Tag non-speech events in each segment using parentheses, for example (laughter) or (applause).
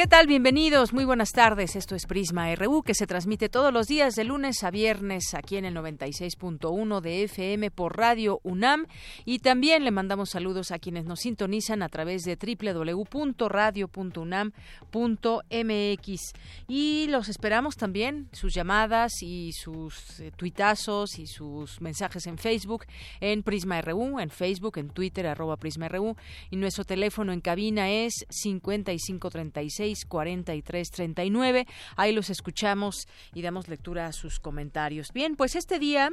¿Qué tal? Bienvenidos, muy buenas tardes. Esto es Prisma RU que se transmite todos los días de lunes a viernes aquí en el 96.1 de FM por Radio UNAM y también le mandamos saludos a quienes nos sintonizan a través de www.radio.unam.mx y los esperamos también sus llamadas y sus eh, tuitazos y sus mensajes en Facebook en Prisma RU, en Facebook, en Twitter arroba Prisma RU y nuestro teléfono en cabina es 5536 43 39. Ahí los escuchamos y damos lectura a sus comentarios. Bien, pues este día,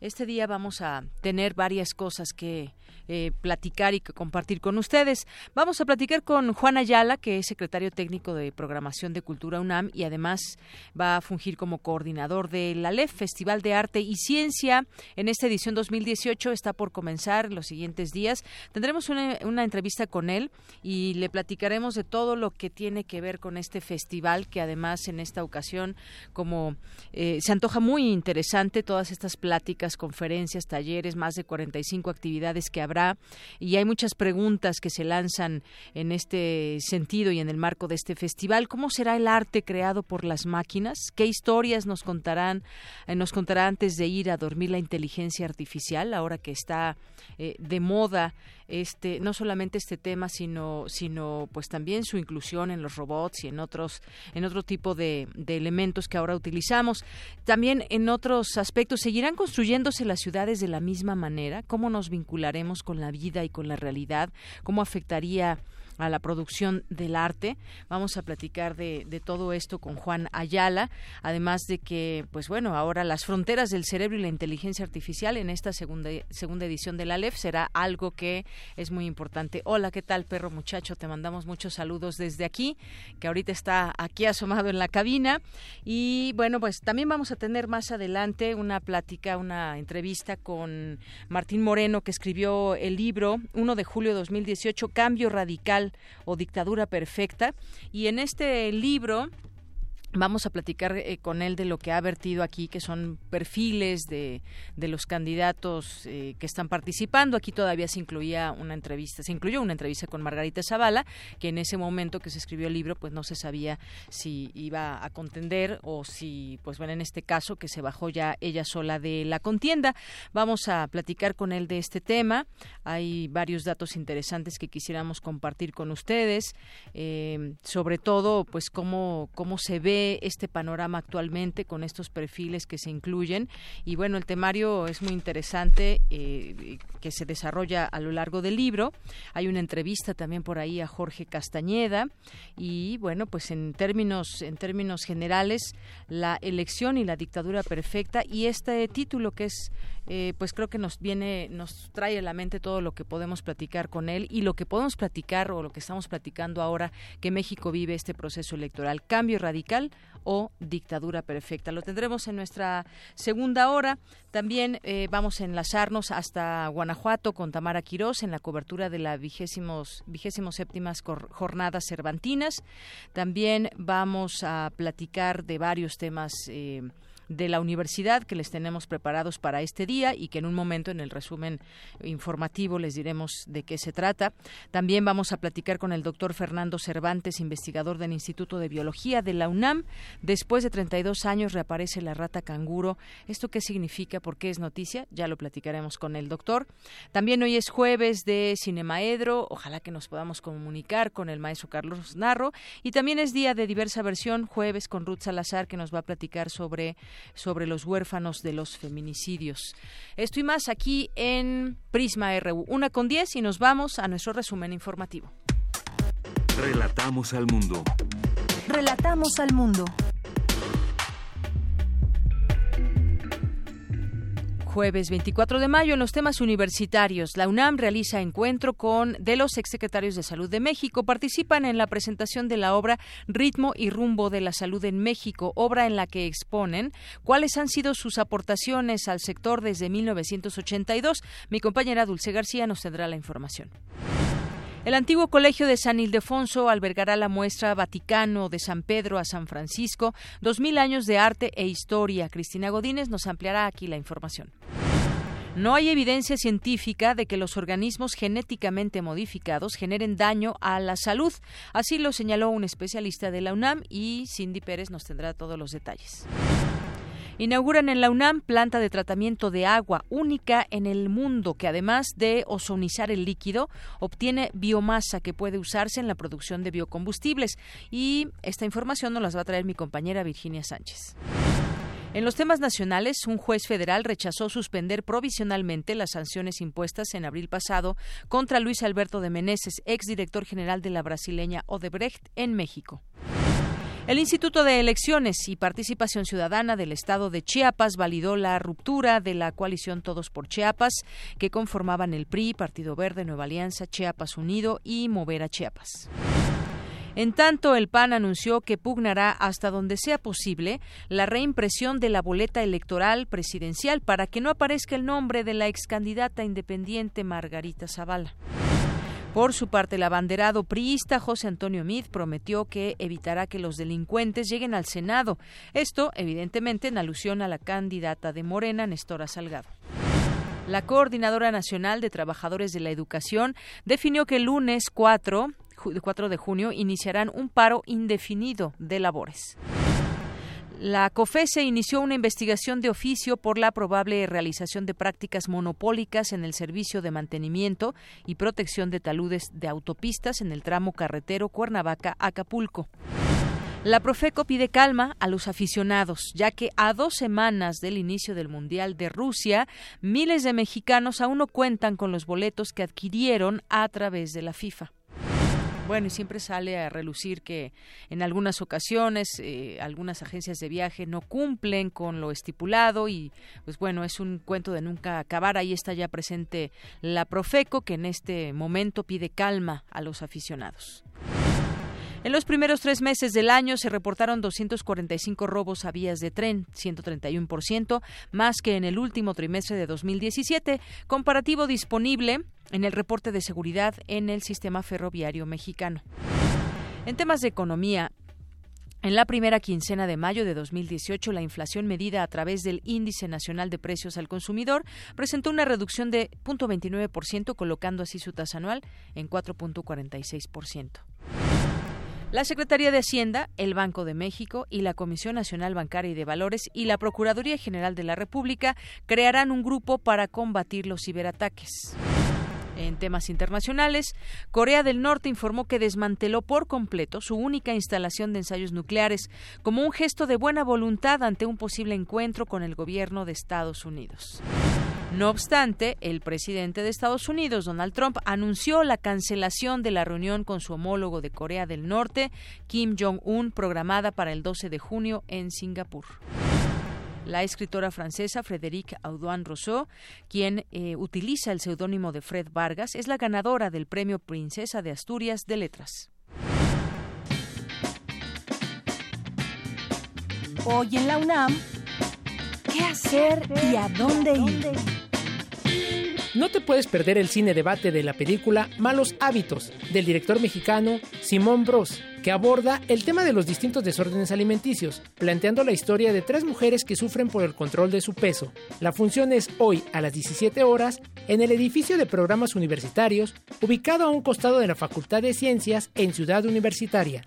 este día vamos a tener varias cosas que eh, platicar y compartir con ustedes. Vamos a platicar con Juan Ayala, que es secretario técnico de Programación de Cultura UNAM y además va a fungir como coordinador de la LEF, Festival de Arte y Ciencia. En esta edición 2018 está por comenzar en los siguientes días. Tendremos una, entrevista con él y le platicaremos de todo lo que tiene que ver con este festival que además en esta ocasión como eh, se antoja muy interesante todas estas pláticas, conferencias, talleres, más de 45 actividades que habrá y hay muchas preguntas que se lanzan en este sentido y en el marco de este festival. ¿Cómo será el arte creado por las máquinas? ¿Qué historias nos contarán eh, nos contará antes de ir a dormir la inteligencia artificial ahora que está eh, de moda este no solamente este tema sino sino pues también su inclusión en los robots y en otros en otro tipo de, de elementos que ahora utilizamos. También en otros aspectos seguirán construyéndose las ciudades de la misma manera cómo nos vincularemos con la vida y con la realidad cómo afectaría a la producción del arte. Vamos a platicar de, todo esto con Juan Ayala, además de que, pues bueno, ahora las fronteras del cerebro y la inteligencia artificial en esta segunda, segunda edición de la LEF será algo que es muy importante. Hola, ¿qué tal, perro muchacho? Te mandamos muchos saludos desde aquí, que ahorita está aquí asomado en la cabina. Y bueno, pues también vamos a tener más adelante una plática, una entrevista con Martín Moreno, que escribió el libro 1 de julio de 2018, Cambio Radical o dictadura perfecta. Y en este libro Vamos a platicar eh, con él de lo que ha vertido aquí, que son perfiles de, de los candidatos eh, que están participando. Aquí todavía se incluía una entrevista, se incluyó una entrevista con Margarita Zavala, que en ese momento que se escribió el libro, pues no se sabía si iba a contender o si, pues bueno, en este caso que se bajó ya ella sola de la contienda. Vamos a platicar con él de este tema. Hay varios datos interesantes que quisiéramos compartir con ustedes, eh, sobre todo, pues cómo cómo se ve este panorama actualmente con estos perfiles que se incluyen. Y bueno, el temario es muy interesante eh, que se desarrolla a lo largo del libro. Hay una entrevista también por ahí a Jorge Castañeda y bueno, pues en términos en términos generales la elección y la dictadura perfecta y este título que es eh, pues creo que nos viene, nos trae a la mente todo lo que podemos platicar con él y lo que podemos platicar o lo que estamos platicando ahora que México vive este proceso electoral, cambio radical o dictadura perfecta. Lo tendremos en nuestra segunda hora. También eh, vamos a enlazarnos hasta Guanajuato con Tamara Quirós en la cobertura de las vigésimos, vigésimos séptimas jornadas cervantinas. También vamos a platicar de varios temas eh, de la universidad que les tenemos preparados para este día y que en un momento en el resumen informativo les diremos de qué se trata. También vamos a platicar con el doctor Fernando Cervantes, investigador del Instituto de Biología de la UNAM. Después de 32 años reaparece la rata canguro. ¿Esto qué significa? ¿Por qué es noticia? Ya lo platicaremos con el doctor. También hoy es jueves de Cinemaedro. Ojalá que nos podamos comunicar con el maestro Carlos Narro. Y también es día de diversa versión, jueves con Ruth Salazar, que nos va a platicar sobre sobre los huérfanos de los feminicidios. Esto y más aquí en Prisma RU. Una con diez y nos vamos a nuestro resumen informativo. Relatamos al mundo. Relatamos al mundo. Jueves 24 de mayo en los temas universitarios. La UNAM realiza encuentro con de los exsecretarios de Salud de México. Participan en la presentación de la obra Ritmo y Rumbo de la Salud en México, obra en la que exponen cuáles han sido sus aportaciones al sector desde 1982. Mi compañera Dulce García nos tendrá la información. El antiguo colegio de San Ildefonso albergará la muestra Vaticano de San Pedro a San Francisco, dos mil años de arte e historia. Cristina Godínez nos ampliará aquí la información. No hay evidencia científica de que los organismos genéticamente modificados generen daño a la salud. Así lo señaló un especialista de la UNAM y Cindy Pérez nos tendrá todos los detalles. Inauguran en la UNAM planta de tratamiento de agua única en el mundo que además de ozonizar el líquido, obtiene biomasa que puede usarse en la producción de biocombustibles. Y esta información nos las va a traer mi compañera Virginia Sánchez. En los temas nacionales, un juez federal rechazó suspender provisionalmente las sanciones impuestas en abril pasado contra Luis Alberto de Meneses, exdirector general de la brasileña Odebrecht en México. El Instituto de Elecciones y Participación Ciudadana del Estado de Chiapas validó la ruptura de la coalición Todos por Chiapas, que conformaban el PRI, Partido Verde, Nueva Alianza, Chiapas Unido y Mover a Chiapas. En tanto, el PAN anunció que pugnará hasta donde sea posible la reimpresión de la boleta electoral presidencial para que no aparezca el nombre de la ex candidata independiente Margarita Zavala. Por su parte, el abanderado priista José Antonio Mid prometió que evitará que los delincuentes lleguen al Senado. Esto, evidentemente, en alusión a la candidata de Morena, Nestora Salgado. La Coordinadora Nacional de Trabajadores de la Educación definió que el lunes 4, 4 de junio iniciarán un paro indefinido de labores. La COFESE inició una investigación de oficio por la probable realización de prácticas monopólicas en el servicio de mantenimiento y protección de taludes de autopistas en el tramo carretero Cuernavaca-Acapulco. La Profeco pide calma a los aficionados, ya que a dos semanas del inicio del Mundial de Rusia, miles de mexicanos aún no cuentan con los boletos que adquirieron a través de la FIFA. Bueno, y siempre sale a relucir que en algunas ocasiones eh, algunas agencias de viaje no cumplen con lo estipulado y pues bueno, es un cuento de nunca acabar. Ahí está ya presente la Profeco que en este momento pide calma a los aficionados. En los primeros tres meses del año se reportaron 245 robos a vías de tren, 131% más que en el último trimestre de 2017, comparativo disponible en el reporte de seguridad en el sistema ferroviario mexicano. En temas de economía, en la primera quincena de mayo de 2018, la inflación medida a través del Índice Nacional de Precios al Consumidor presentó una reducción de 0.29%, colocando así su tasa anual en 4.46%. La Secretaría de Hacienda, el Banco de México y la Comisión Nacional Bancaria y de Valores y la Procuraduría General de la República crearán un grupo para combatir los ciberataques. En temas internacionales, Corea del Norte informó que desmanteló por completo su única instalación de ensayos nucleares como un gesto de buena voluntad ante un posible encuentro con el gobierno de Estados Unidos. No obstante, el presidente de Estados Unidos, Donald Trump, anunció la cancelación de la reunión con su homólogo de Corea del Norte, Kim Jong-un, programada para el 12 de junio en Singapur. La escritora francesa Frédéric Audouin Rousseau, quien eh, utiliza el seudónimo de Fred Vargas, es la ganadora del Premio Princesa de Asturias de Letras. Hoy en la UNAM, ¿qué hacer y a dónde ir? No te puedes perder el cine debate de la película Malos Hábitos del director mexicano Simón Bros, que aborda el tema de los distintos desórdenes alimenticios, planteando la historia de tres mujeres que sufren por el control de su peso. La función es hoy a las 17 horas en el edificio de programas universitarios, ubicado a un costado de la Facultad de Ciencias en Ciudad Universitaria.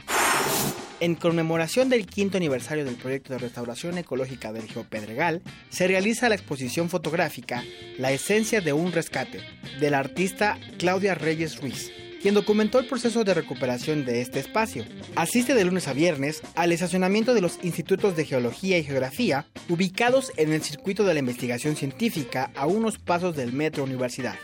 En conmemoración del quinto aniversario del proyecto de restauración ecológica del Río Pedregal, se realiza la exposición fotográfica La esencia de un rescate, del artista Claudia Reyes Ruiz, quien documentó el proceso de recuperación de este espacio. Asiste de lunes a viernes al estacionamiento de los institutos de geología y geografía ubicados en el circuito de la investigación científica a unos pasos del Metro Universidad.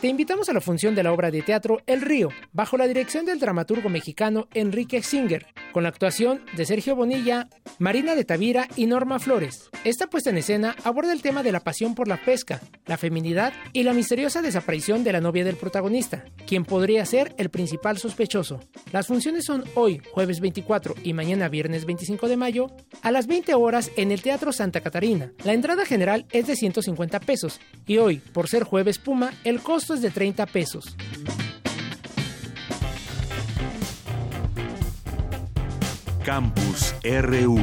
Te invitamos a la función de la obra de teatro El Río, bajo la dirección del dramaturgo mexicano Enrique Singer, con la actuación de Sergio Bonilla, Marina de Tavira y Norma Flores. Esta puesta en escena aborda el tema de la pasión por la pesca, la feminidad y la misteriosa desaparición de la novia del protagonista, quien podría ser el principal sospechoso. Las funciones son hoy, jueves 24 y mañana viernes 25 de mayo, a las 20 horas en el Teatro Santa Catarina. La entrada general es de 150 pesos y hoy, por ser jueves Puma, el costo es de 30 pesos. Campus RU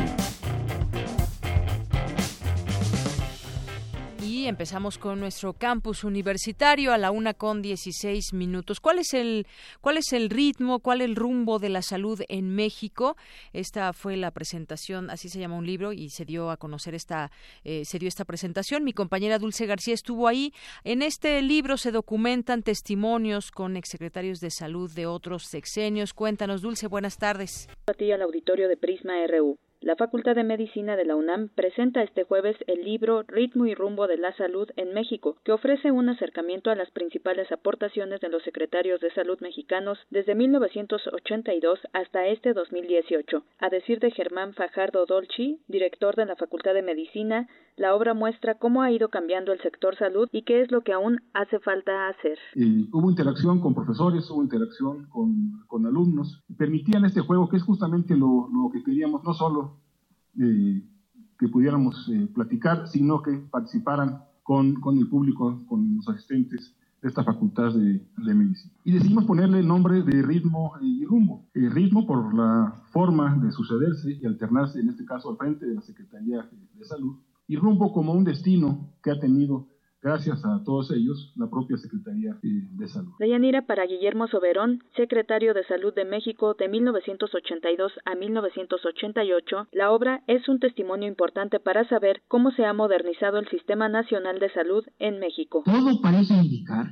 empezamos con nuestro campus universitario a la una con 16 minutos. ¿Cuál es el cuál es el ritmo, cuál es el rumbo de la salud en México? Esta fue la presentación, así se llama un libro y se dio a conocer esta eh, se dio esta presentación. Mi compañera Dulce García estuvo ahí. En este libro se documentan testimonios con exsecretarios de salud de otros sexenios. Cuéntanos, Dulce, buenas tardes. A ti al auditorio de Prisma RU. La Facultad de Medicina de la UNAM presenta este jueves el libro Ritmo y Rumbo de la Salud en México, que ofrece un acercamiento a las principales aportaciones de los secretarios de salud mexicanos desde 1982 hasta este 2018. A decir de Germán Fajardo Dolci, director de la Facultad de Medicina, la obra muestra cómo ha ido cambiando el sector salud y qué es lo que aún hace falta hacer. hubo interacción con profesores, hubo interacción con, alumnos, permitían este juego que es justamente lo, que queríamos, no solo eh, que pudiéramos eh, platicar, sino que participaran con, el público, con los asistentes de esta facultad de, medicina. Y decidimos ponerle nombre de ritmo y rumbo. El ritmo por la forma de sucederse y alternarse, en este caso al frente de la Secretaría de Salud, y rumbo como un destino que ha tenido gracias a todos ellos, la propia Secretaría de Salud. Deyanira para Guillermo Soberón, secretario de Salud de México de 1982 a 1988, la obra es un testimonio importante para saber cómo se ha modernizado el Sistema Nacional de Salud en México. Todo parece indicar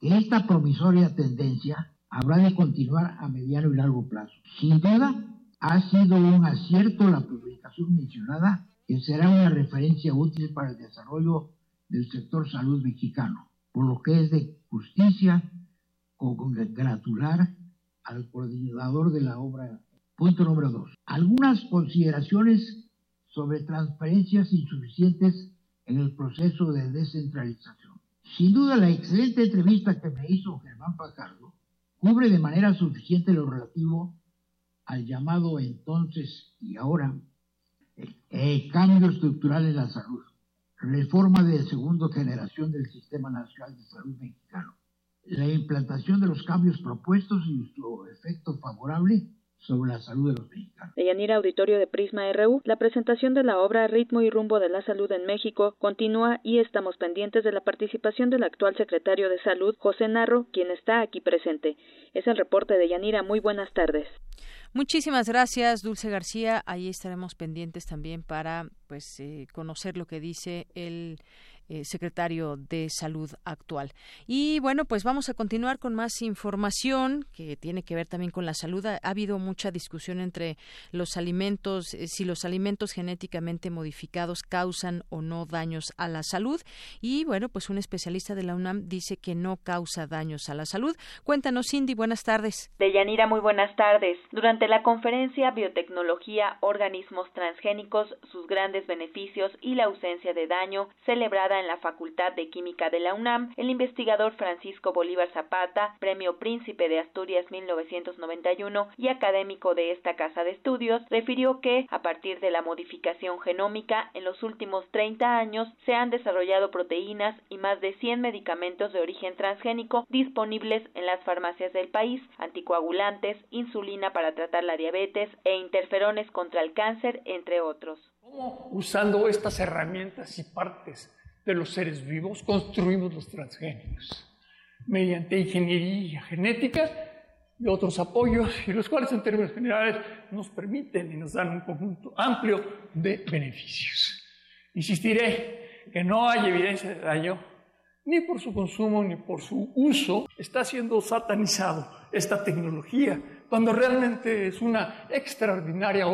que esta promisoria tendencia habrá de continuar a mediano y largo plazo. Sin duda, ha sido un acierto la publicación mencionada que será una referencia útil para el desarrollo del sector salud mexicano, por lo que es de justicia congratular al coordinador de la obra. Punto número dos. Algunas consideraciones sobre transferencias insuficientes en el proceso de descentralización. Sin duda, la excelente entrevista que me hizo Germán Pajardo cubre de manera suficiente lo relativo al llamado entonces y ahora eh, cambio estructural en la salud, reforma de segunda generación del Sistema Nacional de Salud Mexicano, la implantación de los cambios propuestos y su efecto favorable sobre la salud de los mexicanos. De Yanira Auditorio de Prisma RU, la presentación de la obra Ritmo y Rumbo de la Salud en México continúa y estamos pendientes de la participación del actual secretario de Salud, José Narro, quien está aquí presente. Es el reporte de Yanira. Muy buenas tardes. Muchísimas gracias, Dulce García. Ahí estaremos pendientes también para pues eh, conocer lo que dice el eh, secretario de Salud actual. Y bueno, pues vamos a continuar con más información que tiene que ver también con la salud. Ha, habido mucha discusión entre los alimentos, eh, si los alimentos genéticamente modificados causan o no daños a la salud. Y bueno, pues un especialista de la UNAM dice que no causa daños a la salud. Cuéntanos, Cindy, buenas tardes. Deyanira, muy buenas tardes. Durante la conferencia Biotecnología, Organismos Transgénicos, sus grandes beneficios y la ausencia de daño, celebrada en la Facultad de Química de la UNAM, el investigador Francisco Bolívar Zapata, Premio Príncipe de Asturias 1991 y académico de esta casa de estudios, refirió que, a partir de la modificación genómica, en los últimos 30 años se han desarrollado proteínas y más de 100 medicamentos de origen transgénico disponibles en las farmacias del país, anticoagulantes, insulina para tratar la diabetes e interferones contra el cáncer, entre otros. ¿Cómo usando estas herramientas y partes de los seres vivos construimos los transgénicos mediante ingeniería genética y otros apoyos, y los cuales en términos generales nos permiten y nos dan un conjunto amplio de beneficios. Insistiré que no hay evidencia de daño ni por su consumo ni por su uso. Está siendo satanizado esta tecnología cuando realmente es una extraordinaria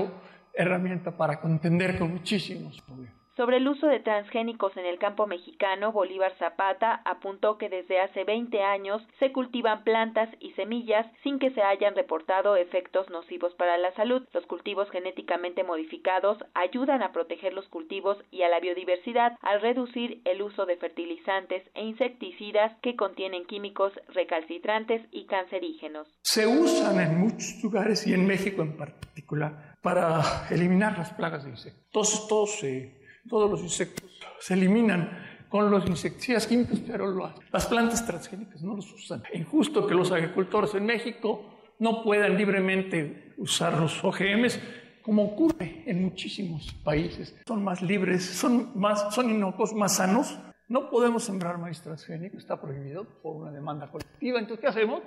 herramienta para contender con muchísimos problemas. Sobre el uso de transgénicos en el campo mexicano, Bolívar Zapata apuntó que desde hace 20 años se cultivan plantas y semillas sin que se hayan reportado efectos nocivos para la salud. Los cultivos genéticamente modificados ayudan a proteger los cultivos y a la biodiversidad al reducir el uso de fertilizantes e insecticidas que contienen químicos recalcitrantes y cancerígenos. Se usan en muchos lugares y en México en particular para eliminar las plagas de insectos. Entonces todos se todos los insectos se eliminan con los insecticidas químicos, pero las plantas transgénicas no los usan. Es injusto que los agricultores en México no puedan libremente usar los OGMs, como ocurre en muchísimos países. Son más libres, son, más, son inocuos, más sanos. No podemos sembrar maíz transgénico, está prohibido por una demanda colectiva. Entonces, ¿qué hacemos?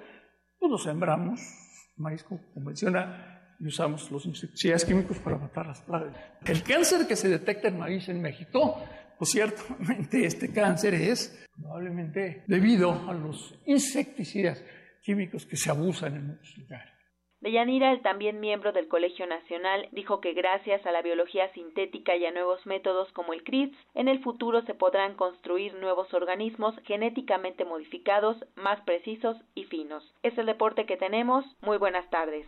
Pues lo sembramos, maíz como menciona y usamos los insecticidas químicos para matar las plagas. El cáncer que se detecta en maíz en México, pues ciertamente este cáncer es probablemente debido a los insecticidas químicos que se abusan en muchos lugares. Deyanira, el también miembro del Colegio Nacional, dijo que gracias a la biología sintética y a nuevos métodos como el CRISPR, en el futuro se podrán construir nuevos organismos genéticamente modificados, más precisos y finos. Es el deporte que tenemos. Muy buenas tardes.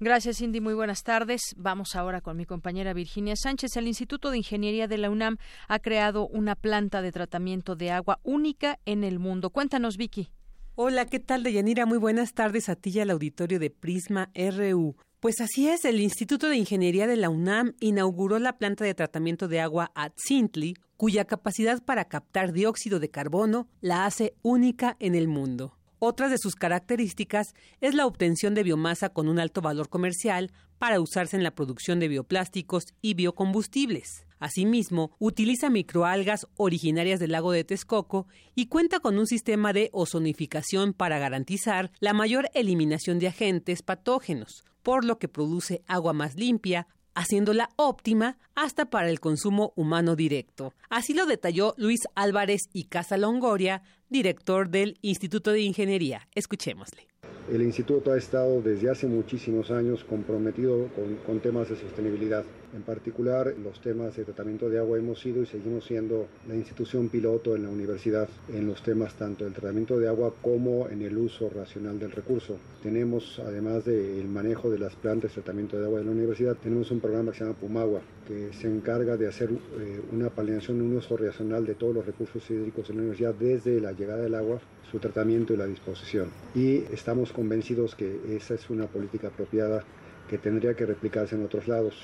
Gracias, Cindy. Muy buenas tardes. Vamos ahora con mi compañera Virginia Sánchez. El Instituto de Ingeniería de la UNAM ha creado una planta de tratamiento de agua única en el mundo. Cuéntanos, Vicky. Hola, ¿qué tal, Deyanira? Muy buenas tardes a ti y al auditorio de Prisma RU. Pues así es, el Instituto de Ingeniería de la UNAM inauguró la planta de tratamiento de agua Sintli, cuya capacidad para captar dióxido de carbono la hace única en el mundo. Otra de sus características es la obtención de biomasa con un alto valor comercial para usarse en la producción de bioplásticos y biocombustibles. Asimismo, utiliza microalgas originarias del lago de Texcoco y cuenta con un sistema de ozonificación para garantizar la mayor eliminación de agentes patógenos, por lo que produce agua más limpia, haciéndola óptima hasta para el consumo humano directo. Así lo detalló Luis Álvarez y Casa Longoria, director del Instituto de Ingeniería. Escuchémosle. El instituto ha estado desde hace muchísimos años comprometido con, temas de sostenibilidad. En particular, los temas de tratamiento de agua hemos sido y seguimos siendo la institución piloto en la universidad en los temas tanto del tratamiento de agua como en el uso racional del recurso. Tenemos, además del manejo de las plantas de tratamiento de agua de la universidad, tenemos un programa que se llama Pumagua, que se encarga de hacer eh, una planeación, un uso racional de todos los recursos hídricos en la universidad desde la llegada del agua, su tratamiento y la disposición. Y estamos convencidos que esa es una política apropiada que tendría que replicarse en otros lados.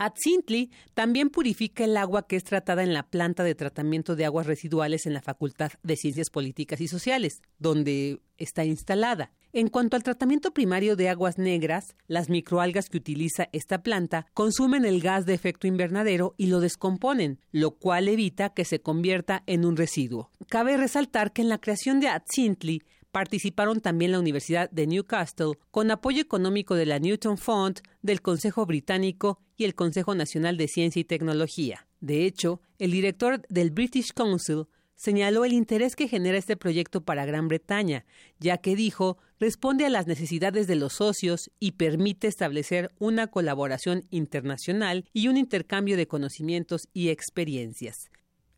Atzintli también purifica el agua que es tratada en la planta de tratamiento de aguas residuales en la Facultad de Ciencias Políticas y Sociales, donde está instalada. En cuanto al tratamiento primario de aguas negras, las microalgas que utiliza esta planta consumen el gas de efecto invernadero y lo descomponen, lo cual evita que se convierta en un residuo. Cabe resaltar que en la creación de Atzintli participaron también la Universidad de Newcastle, con apoyo económico de la Newton Fund, del Consejo Británico y el Consejo Nacional de Ciencia y Tecnología. De hecho, el director del British Council señaló el interés que genera este proyecto para Gran Bretaña, ya que dijo responde a las necesidades de los socios y permite establecer una colaboración internacional y un intercambio de conocimientos y experiencias.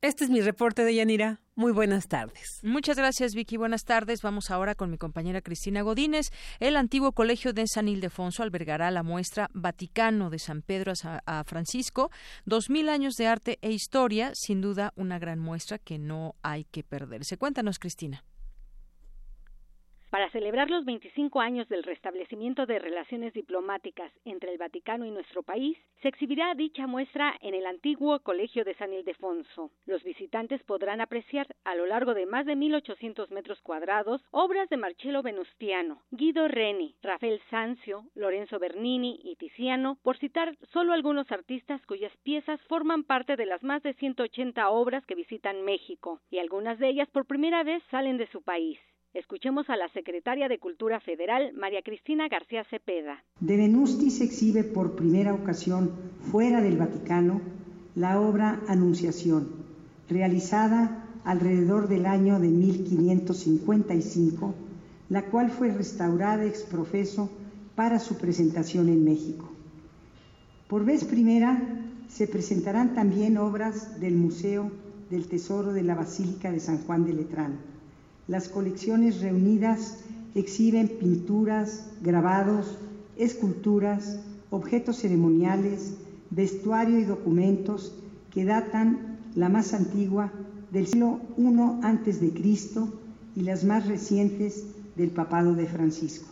Este es mi reporte de Yanira. Muy buenas tardes. Muchas gracias, Vicky. Buenas tardes. Vamos ahora con mi compañera Cristina Godínez. El antiguo colegio de San Ildefonso albergará la muestra Vaticano de San Pedro a Francisco. Dos mil años de arte e historia. Sin duda, una gran muestra que no hay que perderse. Cuéntanos, Cristina. Para celebrar los 25 años del restablecimiento de relaciones diplomáticas entre el Vaticano y nuestro país, se exhibirá dicha muestra en el antiguo Colegio de San Ildefonso. Los visitantes podrán apreciar a lo largo de más de 1.800 metros cuadrados obras de Marcello Venustiano, Guido Reni, Rafael Sanzio, Lorenzo Bernini y Tiziano, por citar solo algunos artistas cuyas piezas forman parte de las más de 180 obras que visitan México, y algunas de ellas por primera vez salen de su país. Escuchemos a la secretaria de Cultura Federal, María Cristina García Cepeda. De Venusti se exhibe por primera ocasión fuera del Vaticano la obra Anunciación, realizada alrededor del año de 1555, la cual fue restaurada ex profeso para su presentación en México. Por vez primera se presentarán también obras del Museo del Tesoro de la Basílica de San Juan de Letrán. Las colecciones reunidas exhiben pinturas, grabados, esculturas, objetos ceremoniales, vestuario y documentos que datan la más antigua del siglo I Cristo y las más recientes del papado de Francisco.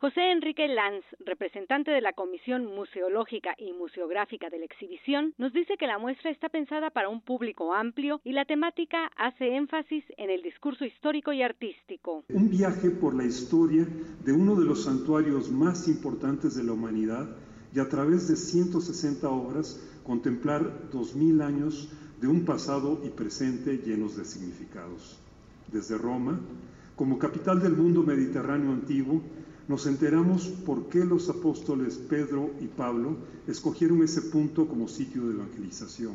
José Enrique Lanz, representante de la Comisión Museológica y Museográfica de la exhibición, nos dice que la muestra está pensada para un público amplio y la temática hace énfasis en el discurso histórico y artístico. Un viaje por la historia de uno de los santuarios más importantes de la humanidad y a través de 160 obras contemplar 2000 años de un pasado y presente llenos de significados. Desde Roma, como capital del mundo mediterráneo antiguo, nos enteramos por qué los apóstoles Pedro y Pablo escogieron ese punto como sitio de evangelización.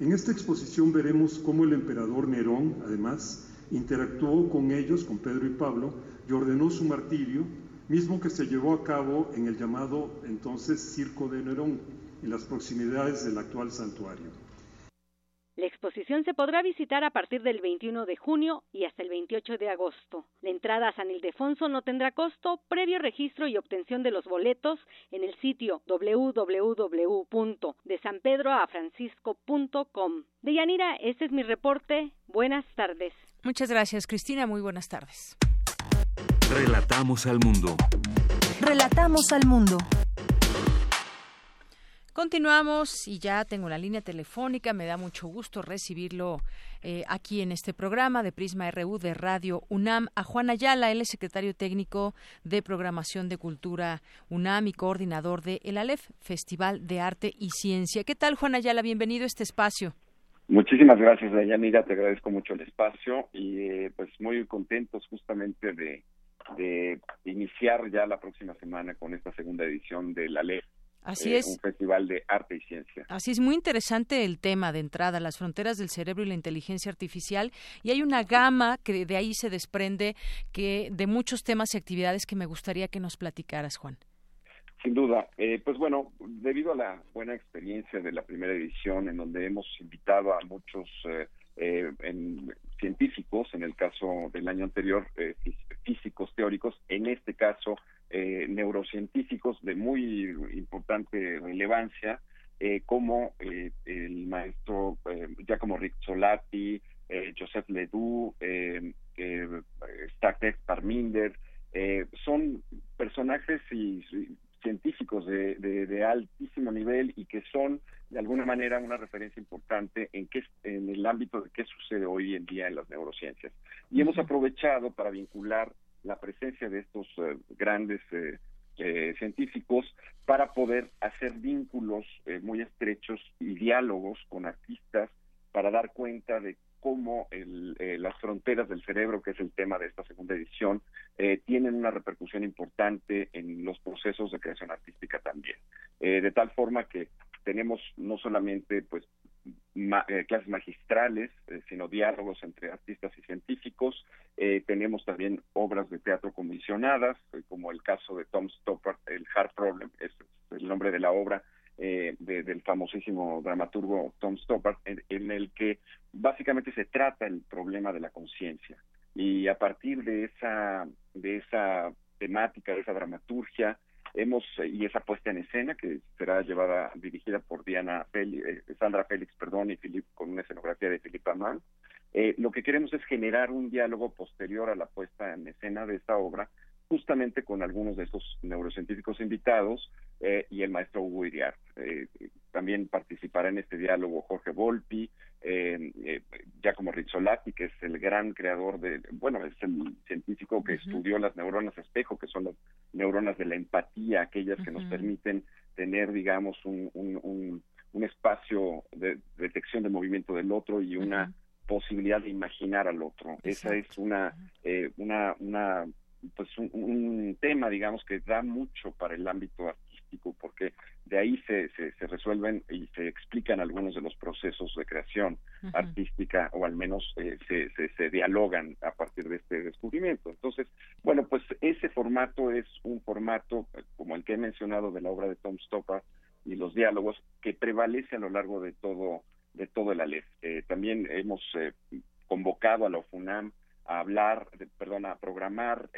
En esta exposición veremos cómo el emperador Nerón, además, interactuó con ellos, con Pedro y Pablo, y ordenó su martirio, mismo que se llevó a cabo en el llamado entonces Circo de Nerón, en las proximidades del actual santuario. La exposición se podrá visitar a partir del 21 de junio y hasta el 28 de agosto. La entrada a San Ildefonso no tendrá costo previo registro y obtención de los boletos en el sitio www.desanpedroafrancisco.com. Deyanira, este es mi reporte. Buenas tardes. Muchas gracias, Cristina. Muy buenas tardes. Relatamos al mundo. Relatamos al mundo. Continuamos y ya tengo la línea telefónica. Me da mucho gusto recibirlo eh, aquí en este programa de Prisma RU de Radio UNAM a Juan Ayala. Él es secretario técnico de Programación de Cultura UNAM y coordinador de el ALEF, Festival de Arte y Ciencia. ¿Qué tal, Juan Ayala? Bienvenido a este espacio. Muchísimas gracias, Dayanira. Te agradezco mucho el espacio y eh, pues muy contentos justamente de, de iniciar ya la próxima semana con esta segunda edición de la ALEF Así eh, es. Un festival de arte y ciencia. Así es, muy interesante el tema de entrada, las fronteras del cerebro y la inteligencia artificial. Y hay una gama que de ahí se desprende que de muchos temas y actividades que me gustaría que nos platicaras, Juan. Sin duda. Eh, pues bueno, debido a la buena experiencia de la primera edición, en donde hemos invitado a muchos eh, científicos, en el caso del año anterior, físicos teóricos, en este caso eh, neurocientíficos de muy importante relevancia, eh, como eh, el maestro Giacomo Rizzolatti, Joseph Ledoux, eh, Parminder, son personajes y, científicos de, de, altísimo nivel y que son de alguna manera una referencia importante en qué en el ámbito de qué sucede hoy en día en las neurociencias. Y hemos aprovechado para vincular la presencia de estos eh, grandes eh, eh, científicos para poder hacer vínculos muy estrechos y diálogos con artistas para dar cuenta de cómo las fronteras del cerebro, que es el tema de esta segunda edición, tienen una repercusión importante en los procesos de creación artística también. de tal forma que tenemos no solamente pues eh, clases magistrales, eh, sino diálogos entre artistas y científicos. Eh, tenemos también obras de teatro comisionadas, como el caso de Tom Stoppard, el Hard Problem, es el nombre de la obra del famosísimo dramaturgo Tom Stoppard, en, el que básicamente se trata el problema de la conciencia. Y a partir de esa, de esa temática, de esa dramaturgia, hemos eh, y esa puesta en escena que será llevada dirigida por Diana Félix, eh, Sandra Félix perdón y Filip con una escenografía de Filipe Amán eh, lo que queremos es generar un diálogo posterior a la puesta en escena de esta obra justamente con algunos de estos neurocientíficos invitados eh, y el maestro Hugo Iriart. Eh, también participará en este diálogo Jorge Volpi, eh, eh, Giacomo Rizzolatti, que es el gran creador de, bueno, es el científico que estudió las neuronas espejo, que son las neuronas de la empatía, aquellas que nos permiten tener, digamos, un, un, un, espacio de detección de movimiento del otro y una posibilidad de imaginar al otro. Esa es una, eh, una, una pues un, tema, digamos, que da mucho para el ámbito artístico, porque de ahí se, se, resuelven y se explican algunos de los procesos de creación artística, o al menos eh, se, se, dialogan a partir de este descubrimiento. Entonces, bueno, pues ese formato es un formato, como el que he mencionado de la obra de Tom Stoppard, y los diálogos que prevalece a lo largo de todo de todo el ALEF. también hemos convocado a la OFUNAM a hablar, perdón, a programar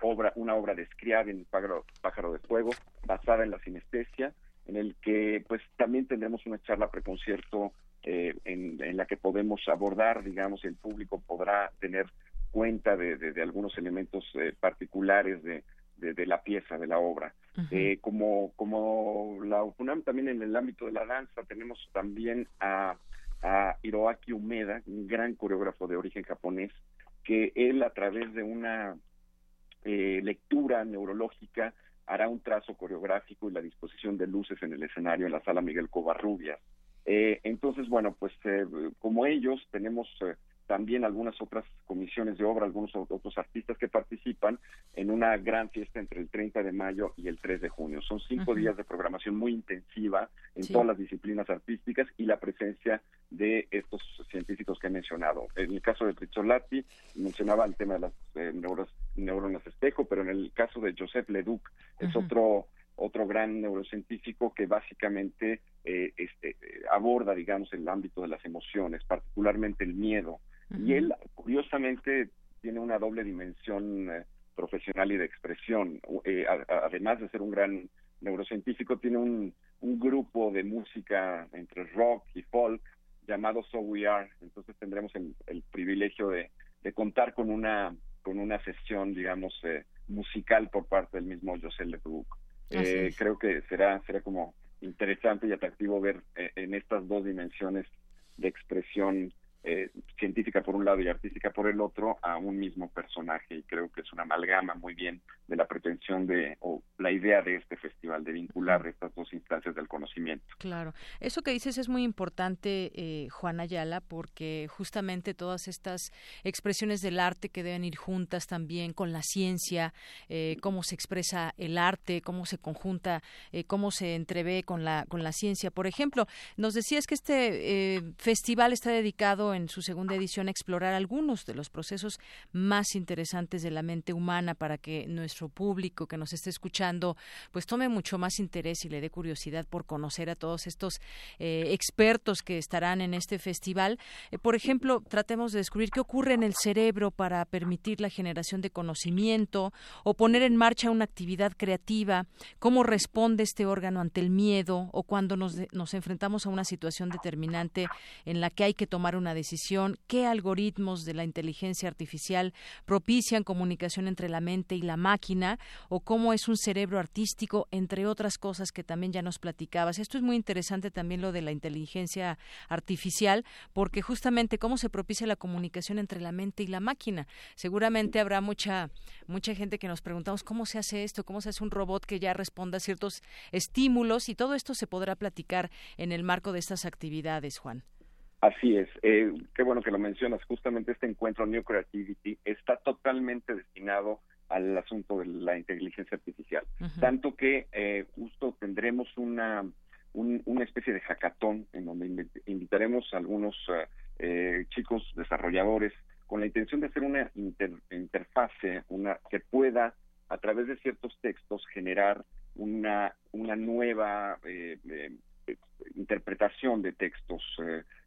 obra, una obra de Scriabin, Pájaro, Pájaro de Fuego, basada en la sinestesia, en el que pues también tendremos una charla preconcierto eh, en, la que podemos abordar, digamos, el público podrá tener cuenta de, algunos elementos eh, particulares de, de, la pieza, de la obra. eh, como, como la UNAM también en el ámbito de la danza tenemos también a, a Hiroaki Umeda, un gran coreógrafo de origen japonés, que él a través de una eh, lectura neurológica hará un trazo coreográfico y la disposición de luces en el escenario en la sala Miguel Covarrubias. Eh, entonces, bueno, pues eh, como ellos tenemos eh, también algunas otras comisiones de obra, algunos otros artistas que participan en una gran fiesta entre el 30 de mayo y el 3 de junio. Son cinco días de programación muy intensiva en todas las disciplinas artísticas y la presencia de estos científicos que he mencionado. En el caso de Rizzolatti, mencionaba el tema de las eh, neuronas espejo, pero en el caso de Joseph Leduc es otro otro gran neurocientífico que básicamente eh, este, aborda, digamos, el ámbito de las emociones, particularmente el miedo, y él, curiosamente, tiene una doble dimensión eh, profesional y de expresión. Eh, además de ser un gran neurocientífico, tiene un, un grupo de música entre rock y folk llamado So We Are. Entonces tendremos el, privilegio de, de, contar con una con una sesión, digamos, eh, musical por parte del mismo José Leduc. Eh, creo que será será como interesante y atractivo ver en estas dos dimensiones de expresión eh, científica por un lado y artística por el otro a un mismo personaje y creo que es una amalgama muy bien de la pretensión de o la idea de este festival de vincular estas dos instancias del conocimiento. Claro, eso que dices es muy importante, eh, Juan Ayala, porque justamente todas estas expresiones del arte que deben ir juntas también con la ciencia, eh, cómo se expresa el arte, cómo se conjunta, eh, cómo se entrevé con la con la ciencia. Por ejemplo, nos decías que este festival está dedicado en su segunda edición explorar algunos de los procesos más interesantes de la mente humana para que nuestro público que nos esté escuchando pues tome mucho más interés y le dé curiosidad por conocer a todos estos eh, expertos que estarán en este festival. Eh, por ejemplo, tratemos de descubrir qué ocurre en el cerebro para permitir la generación de conocimiento o poner en marcha una actividad creativa, cómo responde este órgano ante el miedo o cuando nos, nos enfrentamos a una situación determinante en la que hay que tomar una decisión, qué algoritmos de la inteligencia artificial propician comunicación entre la mente y la máquina o cómo es un cerebro artístico, entre otras cosas que también ya nos platicabas. Esto es muy interesante también lo de la inteligencia artificial, porque justamente cómo se propicia la comunicación entre la mente y la máquina. Seguramente habrá mucha mucha gente que nos preguntamos cómo se hace esto, cómo se hace un robot que ya responda a ciertos estímulos y todo esto se podrá platicar en el marco de estas actividades, Juan. Así es, eh, qué bueno que lo mencionas. Justamente este encuentro New Creativity está totalmente destinado al asunto de la inteligencia artificial, tanto que eh, justo tendremos una una especie de hackathon en donde invitaremos a algunos eh, chicos desarrolladores con la intención de hacer una interfase, una que pueda a través de ciertos textos generar una una nueva eh, interpretación de textos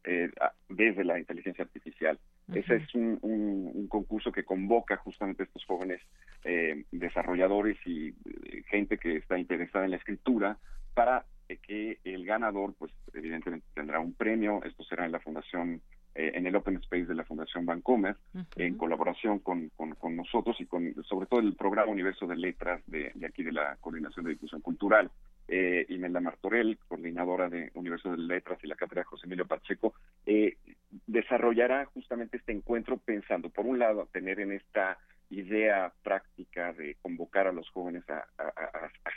eh, eh, desde la inteligencia artificial. Ese es un, concurso que convoca justamente a estos jóvenes eh, desarrolladores y gente que está interesada en la escritura para que el ganador, pues evidentemente tendrá un premio. Esto será en la Fundación en el Open Space de la Fundación Vancomer, en colaboración con, con, nosotros y con sobre todo el programa Universo de Letras de, de aquí de la Coordinación de Difusión Cultural eh, Imelda Martorell, coordinadora de Universo de Letras y la cátedra José Emilio Pacheco, eh, desarrollará justamente este encuentro pensando, por un lado, tener en esta idea práctica de convocar a los jóvenes a,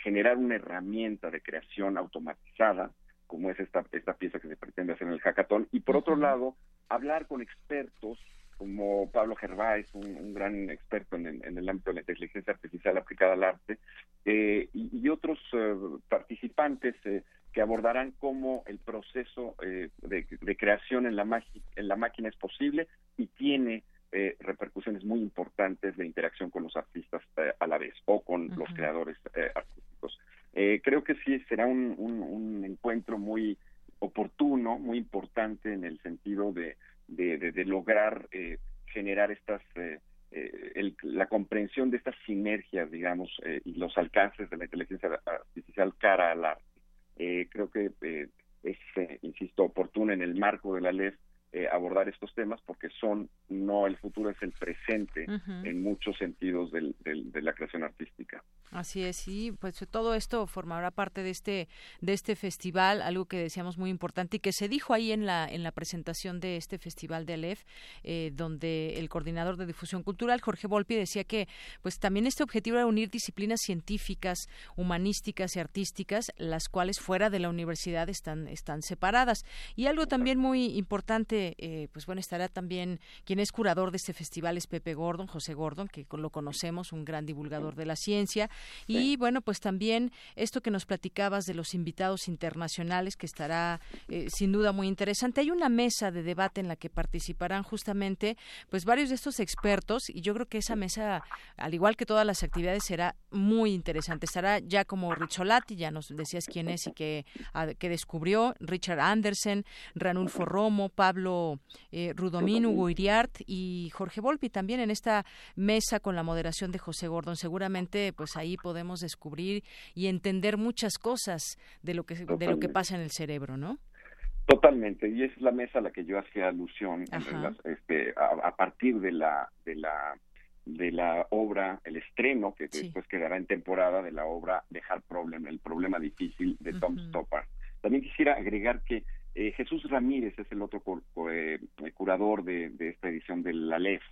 generar una herramienta de creación automatizada, como es esta, esta pieza que se pretende hacer en el hackathon, y por otro lado, hablar con expertos como Pablo Gervais, un, gran experto en, el ámbito de la inteligencia artificial aplicada al arte, eh, y, otros eh, participantes eh, que abordarán cómo el proceso de, creación en la, en la máquina es posible y tiene repercusiones muy importantes de interacción con los artistas a la vez o con los creadores artísticos. creo que sí será un, un, encuentro muy oportuno, muy importante en el sentido de, de, lograr generar estas la comprensión de estas sinergias, digamos, y los alcances de la inteligencia artificial cara al arte. creo que es, insisto, oportuno en el marco de la ley eh, abordar estos temas porque son, no el futuro, es el presente en muchos sentidos del, de la creación artística. Así es, sí, pues todo esto formará parte de este de este festival, algo que decíamos muy importante y que se dijo ahí en la en la presentación de este festival de Aleph, eh, donde el coordinador de difusión cultural Jorge Volpi decía que pues también este objetivo era unir disciplinas científicas, humanísticas y artísticas, las cuales fuera de la universidad están están separadas. Y algo también muy importante, eh, pues bueno estará también quien es curador de este festival es Pepe Gordon, José Gordon, que lo conocemos, un gran divulgador de la ciencia y bueno, pues también esto que nos platicabas de los invitados internacionales, que estará eh, sin duda muy interesante. Hay una mesa de debate en la que participarán justamente pues varios de estos expertos y yo creo que esa mesa, al igual que todas las actividades, será muy interesante. Estará ya como Richolati, ya nos decías quién es y que, que descubrió, Richard Andersen, Ranulfo Romo, Pablo eh, Rudomín, Hugo Iriart y Jorge Volpi también en esta mesa con la moderación de José Gordon. Seguramente pues ahí podemos descubrir y entender muchas cosas de lo que de lo que pasa en el cerebro, ¿no? Totalmente, y es la mesa a la que yo hacía alusión este, a, partir de la de la de la obra, el estreno que después quedará en temporada de la obra Dejar Problem, el problema difícil de Tom Stoppard. También quisiera agregar que eh, Jesús Ramírez es el otro eh, curador de, de, esta edición de la LEF.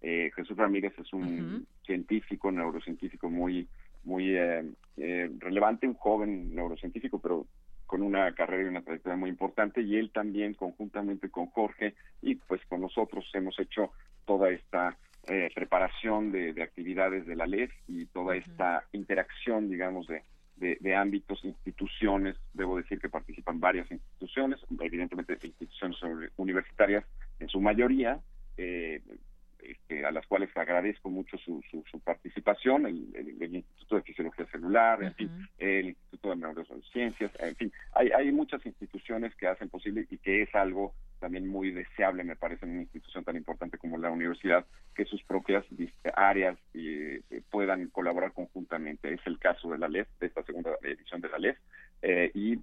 Eh, Jesús Ramírez es un científico, neurocientífico muy muy eh, eh, relevante, un joven neurocientífico, pero con una carrera y una trayectoria muy importante, y él también, conjuntamente con Jorge y pues con nosotros, hemos hecho toda esta eh, preparación de, actividades de la LEF y toda esta interacción, digamos, de, de, ámbitos, instituciones, debo decir que participan varias instituciones, evidentemente instituciones universitarias en su mayoría, eh, este, a las cuales agradezco mucho su, su, participación, el, Instituto de Fisiología Celular, en fin, el Instituto de Neurociencias, en fin, hay, hay muchas instituciones que hacen posible y que es algo también muy deseable, me parece, en una institución tan importante como la universidad, que sus propias áreas eh, puedan colaborar conjuntamente. Es el caso de la LEF, de esta segunda edición de la LEF, eh, y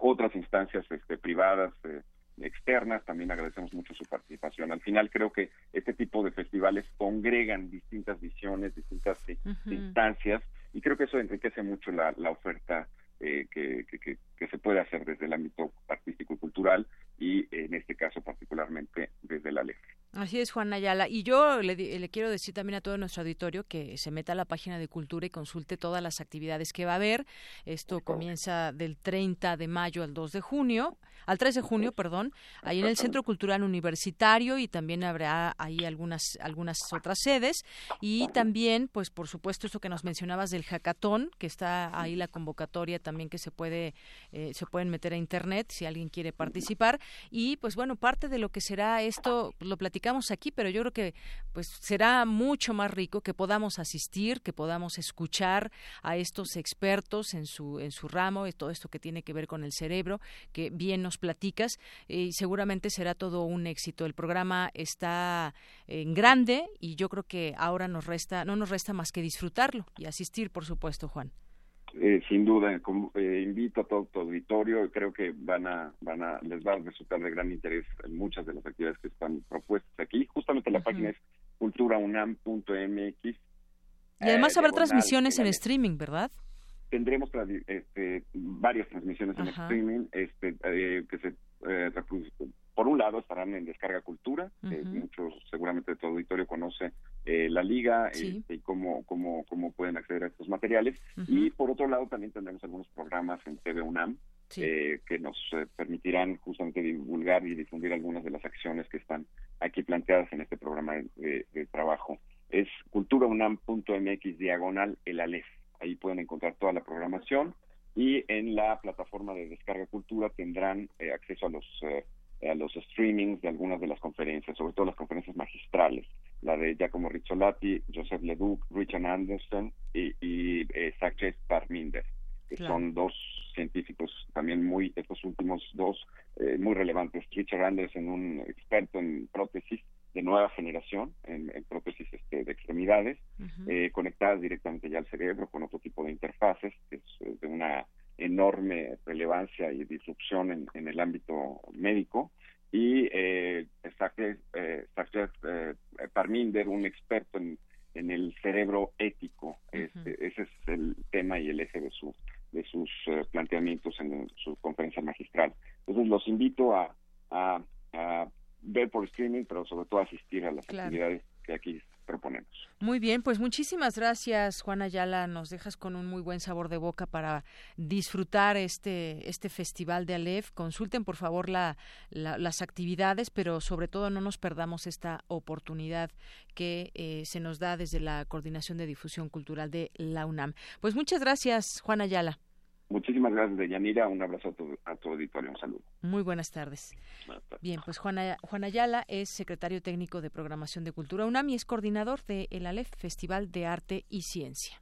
otras instancias este, privadas, eh, externas, también agradecemos mucho su participación. Al final creo que este tipo de festivales congregan distintas visiones, distintas instancias, y creo que eso enriquece mucho la, la oferta eh, que, que, que, se puede hacer desde el ámbito artístico y cultural, y en este caso particularmente desde la ley. Así es, Juan Ayala. Y yo le, le, quiero decir también a todo nuestro auditorio que se meta a la página de Cultura y consulte todas las actividades que va a haber. Esto comienza del 30 de mayo al 2 de junio, al 3 de junio, perdón, ahí en el Centro Cultural Universitario y también habrá ahí algunas algunas otras sedes y también, pues por supuesto, esto que nos mencionabas del hackathon, que está ahí la convocatoria también que se puede eh, se pueden meter a internet si alguien quiere participar y pues bueno, parte de lo que será esto lo platicamos aquí, pero yo creo que pues será mucho más rico que podamos asistir, que podamos escuchar a estos expertos en su en su ramo, y todo esto que tiene que ver con el cerebro, que bien nos platicas y seguramente será todo un éxito. El programa está en grande y yo creo que ahora nos resta no nos resta más que disfrutarlo y asistir, por supuesto, Juan. Eh, sin duda, eh, invito a todo tu auditorio, creo que van a, van a, les va a resultar de gran interés en muchas de las actividades que están propuestas aquí. Justamente la página es culturaunam.mx. Y además habrá transmisiones en streaming, ¿verdad? Tendremos este, varias transmisiones en streaming este, eh, que se eh, por un lado estarán en Descarga Cultura, muchos seguramente de tu auditorio conoce eh, la liga este, y cómo, cómo, cómo pueden acceder a estos materiales. Y por otro lado también tendremos algunos programas en TV UNAM eh, que nos eh, permitirán justamente divulgar y difundir algunas de las acciones que están aquí planteadas en este programa de, trabajo. Es culturaunam.mx diagonal el ALEF. Ahí pueden encontrar toda la programación y en la plataforma de Descarga Cultura tendrán acceso a los a los streamings de algunas de las conferencias, sobre todo las conferencias magistrales, la de Giacomo Rizzolatti, Joseph Leduc, Richard Anderson y, y eh, Parminder. que son dos científicos también muy, estos últimos dos, eh, muy relevantes. Richard Anderson, un experto en prótesis de nueva generación, en, prótesis este, de extremidades, eh, conectadas directamente ya al cerebro con otro tipo de interfaces, que es eh, de una enorme relevancia y disrupción en, en el ámbito médico. Y eh, eh, Parminder, un experto en, en el cerebro ético. Este, ese es el tema y el eje de, su, de sus eh, planteamientos en su conferencia magistral. Entonces los invito a, a, ver por streaming, pero sobre todo a asistir a las actividades que aquí proponemos. Muy bien, pues muchísimas gracias, Juan Ayala. Nos dejas con un muy buen sabor de boca para disfrutar este, este festival de Aleph. Consulten, por favor, la, las actividades, pero sobre todo no nos perdamos esta oportunidad que eh, se nos da desde la Coordinación de Difusión Cultural de la UNAM. Pues muchas gracias, Juan Ayala. Muchísimas gracias, Deyanira. Un abrazo a tu, a tu auditorio. Un saludo. Muy buenas tardes. Bien, pues Juan, Ayala es secretario técnico de Programación de Cultura UNAM y es coordinador de el ALEF, Festival de Arte y Ciencia.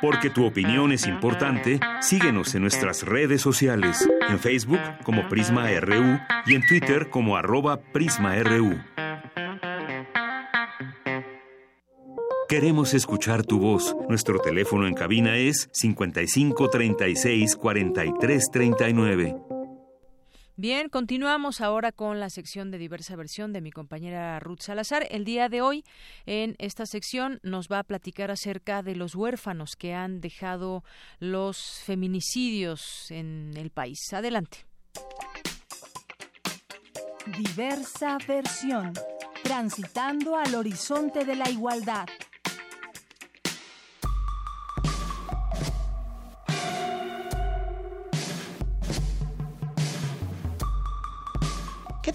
Porque tu opinión es importante, síguenos en nuestras redes sociales, en Facebook como Prisma RU y en Twitter como arroba PrismaRU. Queremos escuchar tu voz. Nuestro teléfono en cabina es 55 36 43 39. Bien, continuamos ahora con la sección de diversa versión de mi compañera Ruth Salazar. El día de hoy, en esta sección, nos va a platicar acerca de los huérfanos que han dejado los feminicidios en el país. Adelante. Diversa versión. Transitando al horizonte de la igualdad.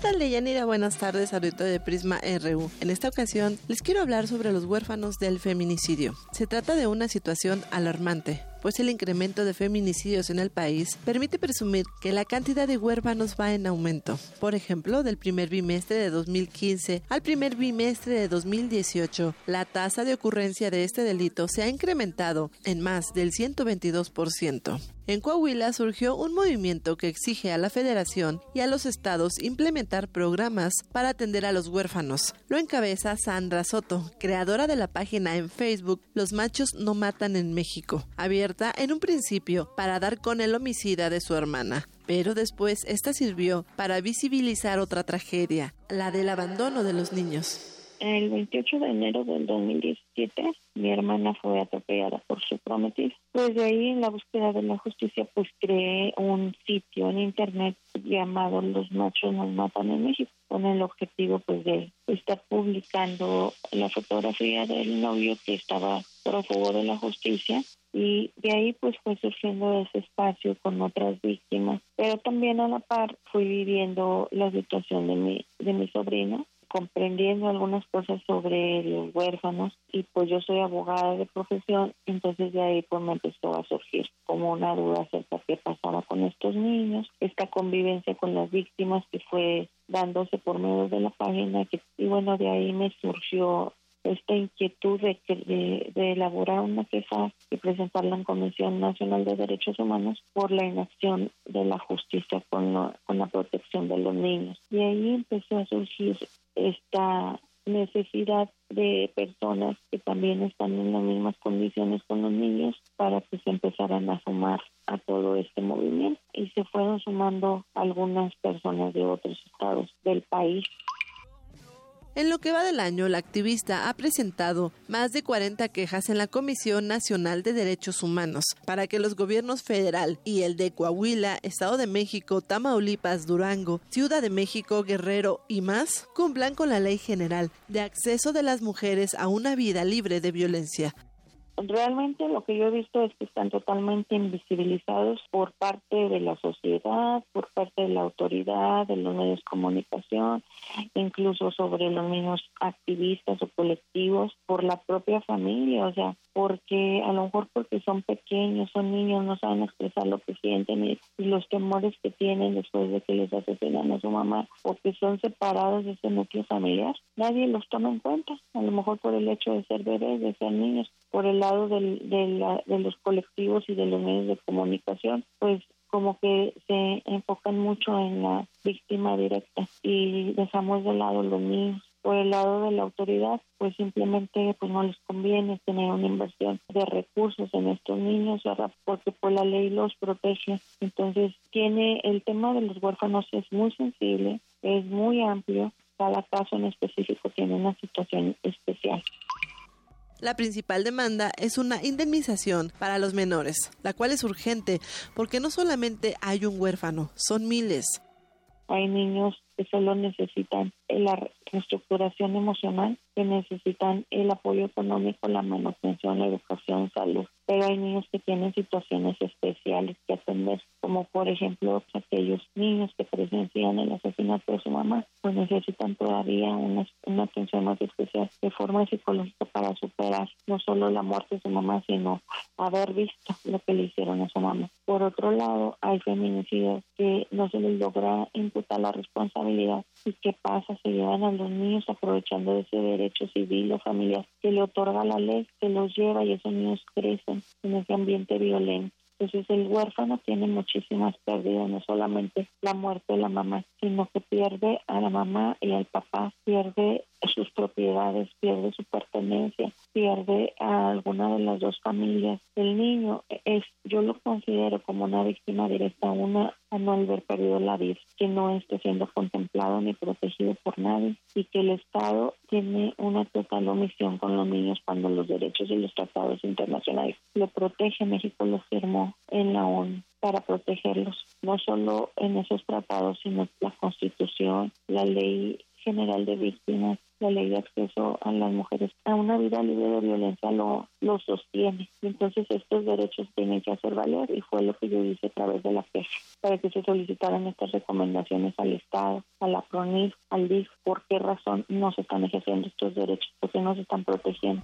Tal, Deyanira? Buenas tardes, auditorio de Prisma RU. En esta ocasión les quiero hablar sobre los huérfanos del feminicidio. Se trata de una situación alarmante, pues el incremento de feminicidios en el país permite presumir que la cantidad de huérfanos va en aumento. Por ejemplo, del primer bimestre de 2015 al primer bimestre de 2018, la tasa de ocurrencia de este delito se ha incrementado en más del 122%. En Coahuila surgió un movimiento que exige a la federación y a los estados implementar programas para atender a los huérfanos. Lo encabeza Sandra Soto, creadora de la página en Facebook Los machos no matan en México, abierta en un principio para dar con el homicida de su hermana. Pero después esta sirvió para visibilizar otra tragedia, la del abandono de los niños. El 28 de enero del 2017, mi hermana fue atropellada por su prometido. Pues de ahí, en la búsqueda de la justicia, pues creé un sitio en internet llamado Los Machos Nos Matan en México, con el objetivo, pues, de estar publicando la fotografía del novio que estaba prófugo de la justicia y de ahí pues fue surgiendo ese espacio con otras víctimas. Pero también a la par fui viviendo la situación de mi de mi sobrino comprendiendo algunas cosas sobre los huérfanos y pues yo soy abogada de profesión, entonces de ahí pues me empezó a surgir como una duda acerca de qué pasaba con estos niños, esta convivencia con las víctimas que fue dándose por medio de la página que, y bueno, de ahí me surgió esta inquietud de, de, de, elaborar una queja y presentarla en Comisión Nacional de Derechos Humanos por la inacción de la justicia con, con la protección de los niños. Y ahí empezó a surgir esta necesidad de personas que también están en las mismas condiciones con los niños para que se empezaran a sumar a todo este movimiento y se fueron sumando algunas personas de otros estados del país en lo que va del año, la activista ha presentado más de 40 quejas en la Comisión Nacional de Derechos Humanos para que los gobiernos federal y el de Coahuila, Estado de México, Tamaulipas, Durango, Ciudad de México, Guerrero y más cumplan con la ley general de acceso de las mujeres a una vida libre de violencia. Realmente lo que yo he visto es que están totalmente invisibilizados por parte de la sociedad, por parte de la autoridad, de los medios de comunicación, incluso sobre los mismos activistas o colectivos, por la propia familia, o sea, porque a lo mejor porque son pequeños, son niños, no saben expresar lo que sienten y, los temores que tienen después de que les asesinan a su mamá o que son separados de ese núcleo familiar, nadie los toma en cuenta, a lo mejor por el hecho de ser bebés, de ser niños, por el del, de los colectivos y de los medios de comunicación, pues como que se enfocan mucho en la víctima directa y dejamos de lado los niños por el lado de la autoridad, pues simplemente pues no les conviene tener una inversión de recursos en estos niños, porque pues la ley los protege. Entonces, tiene el tema de los huérfanos es muy sensible, es muy amplio, cada caso en específico tiene una situación especial. La principal demanda es una indemnización para los menores, la cual es urgente porque no solamente hay un huérfano, son miles. Hay niños que solo necesitan la reestructuración emocional, que necesitan el apoyo económico, la manutención, la educación, salud pero hay niños que tienen situaciones especiales que atender, como por ejemplo aquellos niños que presencian el asesinato de su mamá, pues necesitan todavía una, una atención más especial de forma psicológica para superar no solo la muerte de su mamá, sino haber visto lo que le hicieron a su mamá. Por otro lado, hay feminicidios que no se les logra imputar la responsabilidad y qué pasa, se llevan a los niños aprovechando de ese derecho civil o familiar que le otorga la ley, que los lleva y esos niños crecen en ese ambiente violento. Entonces el huérfano tiene muchísimas pérdidas, no solamente la muerte de la mamá, sino que pierde a la mamá y al papá, pierde sus propiedades, pierde su pertenencia, pierde a alguna de las dos familias. El niño es, yo lo considero como una víctima directa, una a no haber perdido la vida, que no esté siendo contemplado ni protegido por nadie y que el Estado tiene una total omisión con los niños cuando los derechos y los tratados internacionales lo protege. México lo firmó en la ONU para protegerlos, no solo en esos tratados, sino la Constitución, la Ley General de Víctimas, la ley de acceso a las mujeres a una vida libre de violencia lo, lo sostiene. Entonces estos derechos tienen que hacer valer y fue lo que yo hice a través de la queja para que se solicitaran estas recomendaciones al Estado, a la PRONIF, al DIF, por qué razón no se están ejerciendo estos derechos, por qué no se están protegiendo.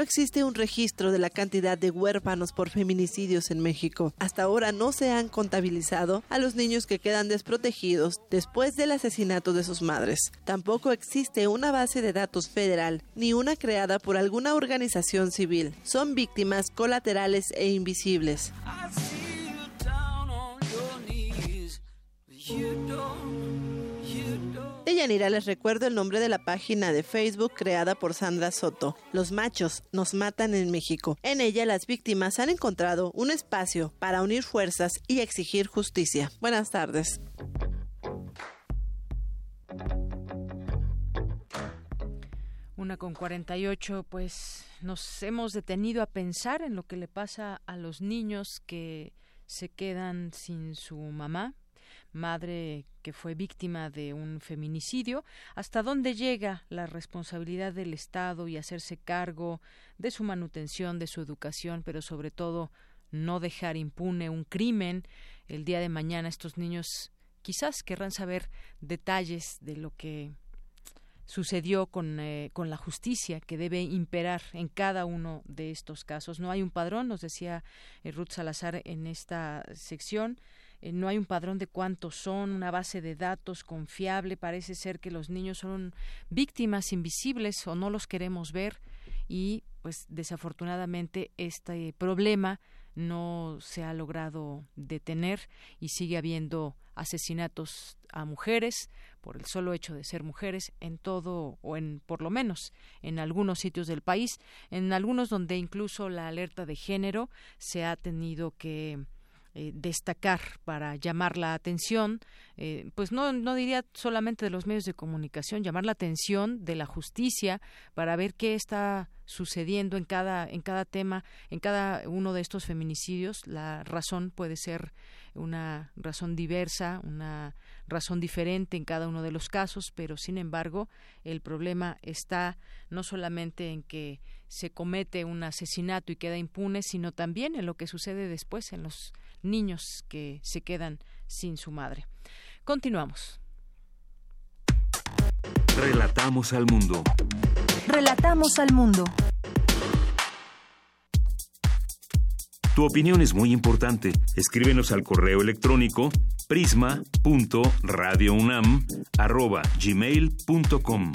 No existe un registro de la cantidad de huérfanos por feminicidios en México. Hasta ahora no se han contabilizado a los niños que quedan desprotegidos después del asesinato de sus madres. Tampoco existe una base de datos federal ni una creada por alguna organización civil. Son víctimas colaterales e invisibles. Yanira, les recuerdo el nombre de la página de Facebook creada por Sandra Soto. Los machos nos matan en México. En ella las víctimas han encontrado un espacio para unir fuerzas y exigir justicia. Buenas tardes. Una con 48, pues nos hemos detenido a pensar en lo que le pasa a los niños que se quedan sin su mamá, madre que fue víctima de un feminicidio, hasta dónde llega la responsabilidad del Estado y hacerse cargo de su manutención, de su educación, pero sobre todo no dejar impune un crimen. El día de mañana estos niños quizás querrán saber detalles de lo que sucedió con, eh, con la justicia que debe imperar en cada uno de estos casos. No hay un padrón, nos decía eh, Ruth Salazar en esta sección. Eh, no hay un padrón de cuántos son, una base de datos confiable. Parece ser que los niños son víctimas invisibles o no los queremos ver y pues desafortunadamente este problema no se ha logrado detener y sigue habiendo asesinatos a mujeres por el solo hecho de ser mujeres en todo o en por lo menos en algunos sitios del país, en algunos donde incluso la alerta de género se ha tenido que eh, destacar para llamar la atención, eh, pues no, no diría solamente de los medios de comunicación, llamar la atención de la justicia para ver qué está sucediendo en cada, en cada tema, en cada uno de estos feminicidios. La razón puede ser una razón diversa, una razón diferente en cada uno de los casos, pero sin embargo el problema está no solamente en que se comete un asesinato y queda impune, sino también en lo que sucede después en los niños que se quedan sin su madre. Continuamos. Relatamos al mundo. Relatamos al mundo. Tu opinión es muy importante. Escríbenos al correo electrónico prisma.radiounam@gmail.com.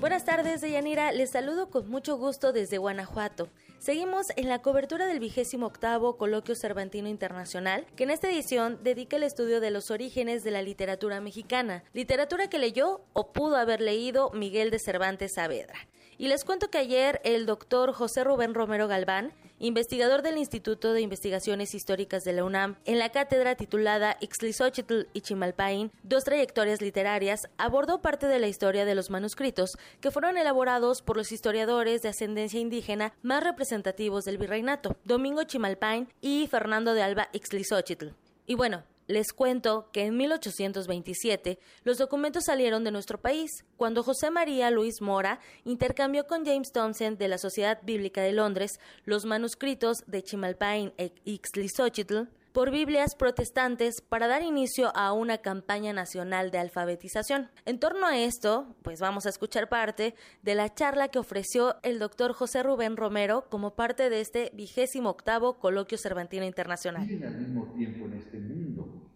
Buenas tardes, Deyanira. Les saludo con mucho gusto desde Guanajuato. Seguimos en la cobertura del vigésimo octavo Coloquio Cervantino Internacional, que en esta edición dedica el estudio de los orígenes de la literatura mexicana, literatura que leyó o pudo haber leído Miguel de Cervantes Saavedra. Y les cuento que ayer el doctor José Rubén Romero Galván, investigador del Instituto de Investigaciones Históricas de la UNAM, en la cátedra titulada Ixtlizóchitl y Chimalpain, dos trayectorias literarias, abordó parte de la historia de los manuscritos que fueron elaborados por los historiadores de ascendencia indígena más representativos del virreinato, Domingo Chimalpain y Fernando de Alba Ixtlizóchitl. Y bueno, les cuento que en 1827 los documentos salieron de nuestro país, cuando José María Luis Mora intercambió con James Townsend de la Sociedad Bíblica de Londres los manuscritos de Chimalpain e Ixtlizóchitl por Biblias protestantes para dar inicio a una campaña nacional de alfabetización. En torno a esto, pues vamos a escuchar parte de la charla que ofreció el doctor José Rubén Romero como parte de este vigésimo octavo Coloquio Cervantino Internacional.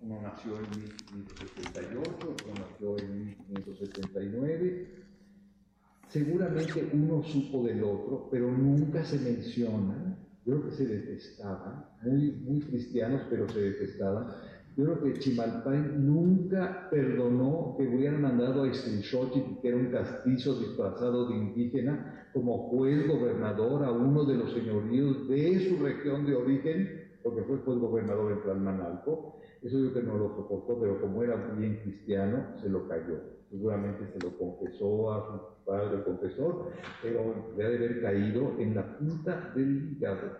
Uno nació en 1578, otro nació en 1579. Seguramente uno supo del otro, pero nunca se menciona yo creo que se detestaban, muy, cristianos, pero se detestaban. Yo creo que Chimalpain nunca perdonó que hubieran mandado a Istrinchoti, que era un castizo disfrazado de indígena, como juez gobernador a uno de los señoríos de su región de origen, porque fue juez gobernador en Tlalmanalco. Eso yo que no lo soportó, pero como era bien cristiano, se lo cayó seguramente se lo confesó a su padre confesor, pero ha de haber caído en la punta del hígado.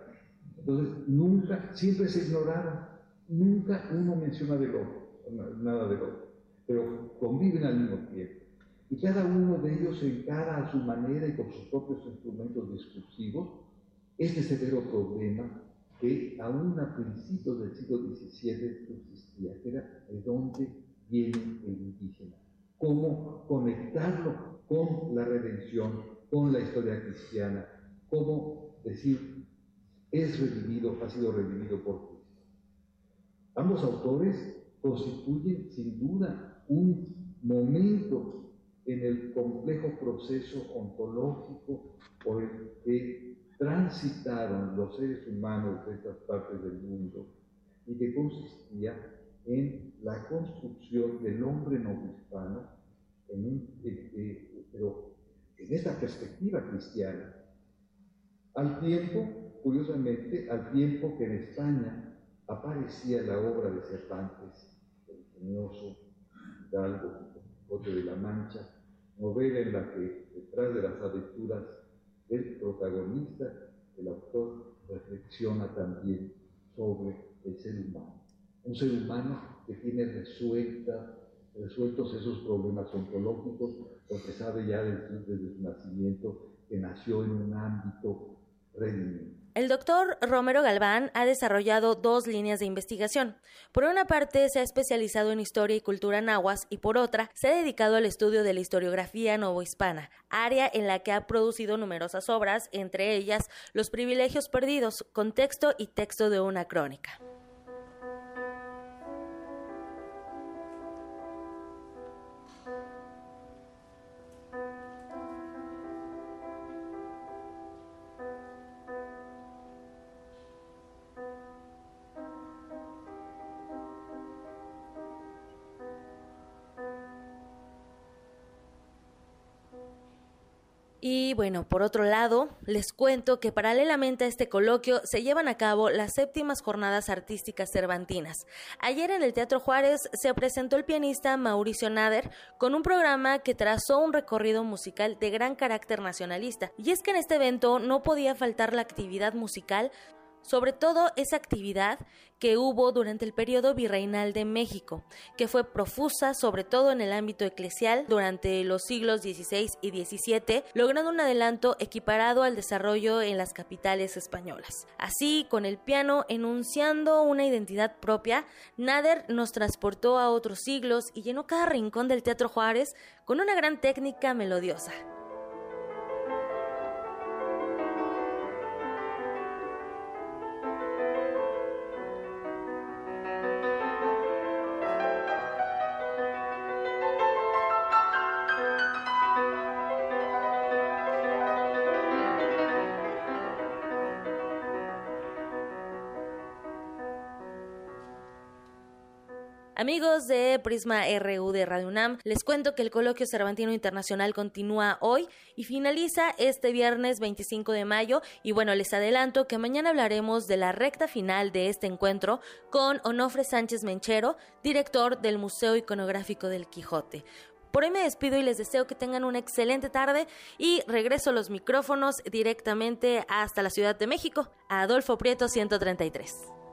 Entonces, nunca, siempre se ignoraron, nunca uno menciona del otro, nada del otro, pero conviven al mismo tiempo. Y cada uno de ellos se encara a su manera y con sus propios instrumentos discursivos este severo problema que aún a principios del siglo XVII existía, que era de dónde viene el indígena cómo conectarlo con la redención, con la historia cristiana, cómo decir, es revivido, ha sido revivido por Cristo. Ambos autores constituyen sin duda un momento en el complejo proceso ontológico por el que transitaron los seres humanos de estas partes del mundo y que consistía en la construcción del hombre novohispano, en pero en esta perspectiva cristiana. Al tiempo, curiosamente, al tiempo que en España aparecía la obra de Cervantes, el ingenioso Hidalgo, Quijote de la Mancha, novela en la que, detrás de las aventuras del protagonista, el autor reflexiona también sobre el ser humano un ser humano que tiene resuelta, resueltos esos problemas ontológicos, porque sabe ya desde, desde su nacimiento que nació en un ámbito redimido. El doctor Romero Galván ha desarrollado dos líneas de investigación. Por una parte, se ha especializado en historia y cultura nahuas y por otra, se ha dedicado al estudio de la historiografía novohispana, área en la que ha producido numerosas obras, entre ellas Los privilegios perdidos, contexto y texto de una crónica. Y bueno, por otro lado, les cuento que paralelamente a este coloquio se llevan a cabo las séptimas jornadas artísticas cervantinas. Ayer en el Teatro Juárez se presentó el pianista Mauricio Nader con un programa que trazó un recorrido musical de gran carácter nacionalista. Y es que en este evento no podía faltar la actividad musical sobre todo esa actividad que hubo durante el periodo virreinal de México, que fue profusa sobre todo en el ámbito eclesial durante los siglos XVI y XVII, logrando un adelanto equiparado al desarrollo en las capitales españolas. Así, con el piano enunciando una identidad propia, Nader nos transportó a otros siglos y llenó cada rincón del Teatro Juárez con una gran técnica melodiosa. Amigos de Prisma RU de Radio UNAM, les cuento que el Coloquio Cervantino Internacional continúa hoy y finaliza este viernes 25 de mayo. Y bueno, les adelanto que mañana hablaremos de la recta final de este encuentro con Onofre Sánchez Menchero, director del Museo Iconográfico del Quijote. Por hoy me despido y les deseo que tengan una excelente tarde y regreso los micrófonos directamente hasta la Ciudad de México, a Adolfo Prieto 133.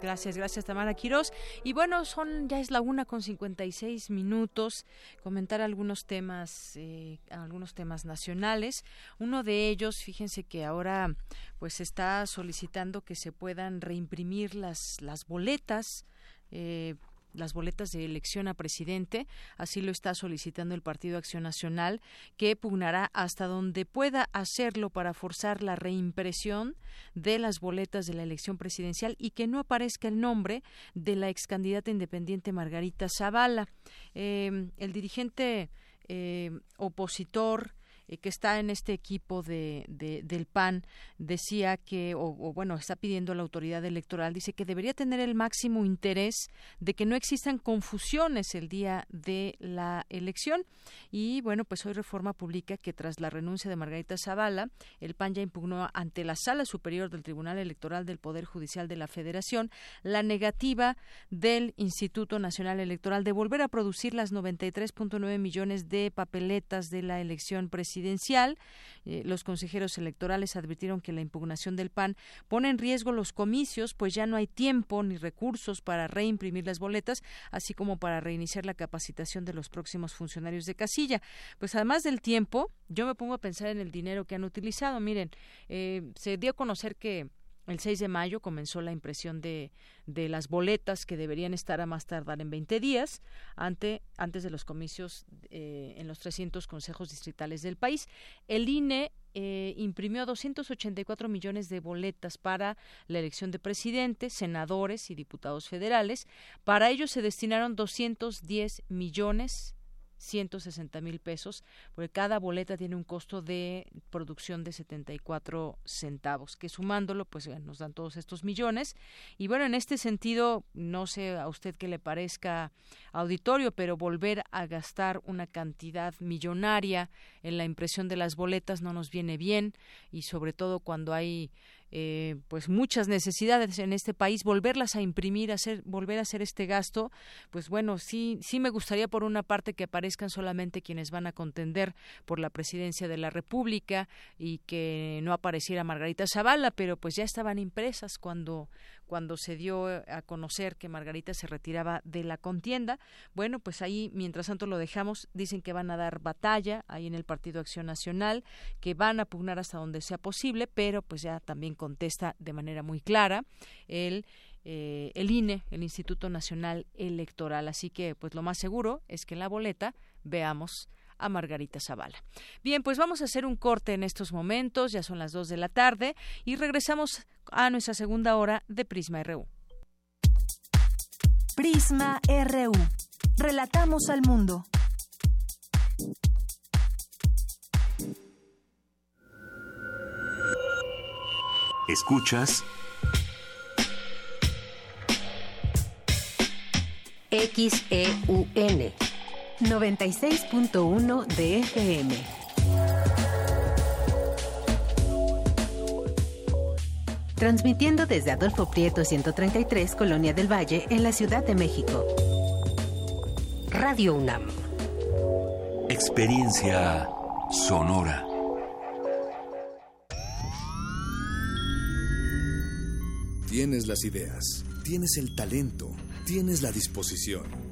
Gracias, gracias Tamara Quiroz. Y bueno, son ya es la una con 56 minutos. Comentar algunos temas, eh, algunos temas nacionales. Uno de ellos, fíjense que ahora pues está solicitando que se puedan reimprimir las las boletas. Eh, las boletas de elección a presidente, así lo está solicitando el Partido Acción Nacional, que pugnará hasta donde pueda hacerlo para forzar la reimpresión de las boletas de la elección presidencial y que no aparezca el nombre de la ex candidata independiente Margarita Zavala. Eh, el dirigente eh, opositor eh, que está en este equipo de, del PAN decía que, o, bueno, está pidiendo a la autoridad electoral, dice que debería tener el máximo interés de que no existan confusiones el día de la elección. Y bueno, pues hoy Reforma publica que tras la renuncia de Margarita Zavala, el PAN ya impugnó ante la Sala Superior del Tribunal Electoral del Poder Judicial de la Federación la negativa del Instituto Nacional Electoral de volver a producir las 93.9 millones de papeletas de la elección presidencial presidencial. Eh, los consejeros electorales advirtieron que la impugnación del PAN pone en riesgo los comicios, pues ya no hay tiempo ni recursos para reimprimir las boletas, así como para reiniciar la capacitación de los próximos funcionarios de casilla. Pues además del tiempo, yo me pongo a pensar en el dinero que han utilizado. Miren, eh, se dio a conocer que el 6 de mayo comenzó la impresión de, de, las boletas que deberían estar a más tardar en 20 días ante, antes de los comicios eh, en los 300 consejos distritales del país. El INE eh, imprimió 284 millones de boletas para la elección de presidente, senadores y diputados federales. Para ello se destinaron 210 millones 160 mil pesos, porque cada boleta tiene un costo de producción de 74 centavos, que sumándolo, pues nos dan todos estos millones. Y bueno, en este sentido, no sé a usted qué le parezca auditorio, pero volver a gastar una cantidad millonaria en la impresión de las boletas no nos viene bien, y sobre todo cuando hay eh, pues muchas necesidades en este país, volverlas a imprimir, hacer, volver a hacer este gasto, pues bueno, sí, sí me gustaría por una parte que aparezcan solamente quienes van a contender por la presidencia de la República y que no apareciera Margarita Zavala, pero pues ya estaban impresas cuando cuando se dio a conocer que Margarita se retiraba de la contienda. Bueno, pues ahí, mientras tanto lo dejamos, dicen que van a dar batalla ahí en el Partido Acción Nacional, que van a pugnar hasta donde sea posible, pero pues ya también contesta de manera muy clara el eh, el INE, el Instituto Nacional Electoral. Así que, pues lo más seguro es que en la boleta veamos a Margarita Zavala. Bien, pues vamos a hacer un corte en estos momentos, ya son las dos de la tarde, y regresamos a nuestra segunda hora de Prisma RU. Prisma RU. Relatamos al mundo. Escuchas XEUN 96.1 de FM. Transmitiendo desde Adolfo Prieto 133, Colonia del Valle, en la Ciudad de México. Radio UNAM. Experiencia sonora. Tienes las ideas, tienes el talento, tienes la disposición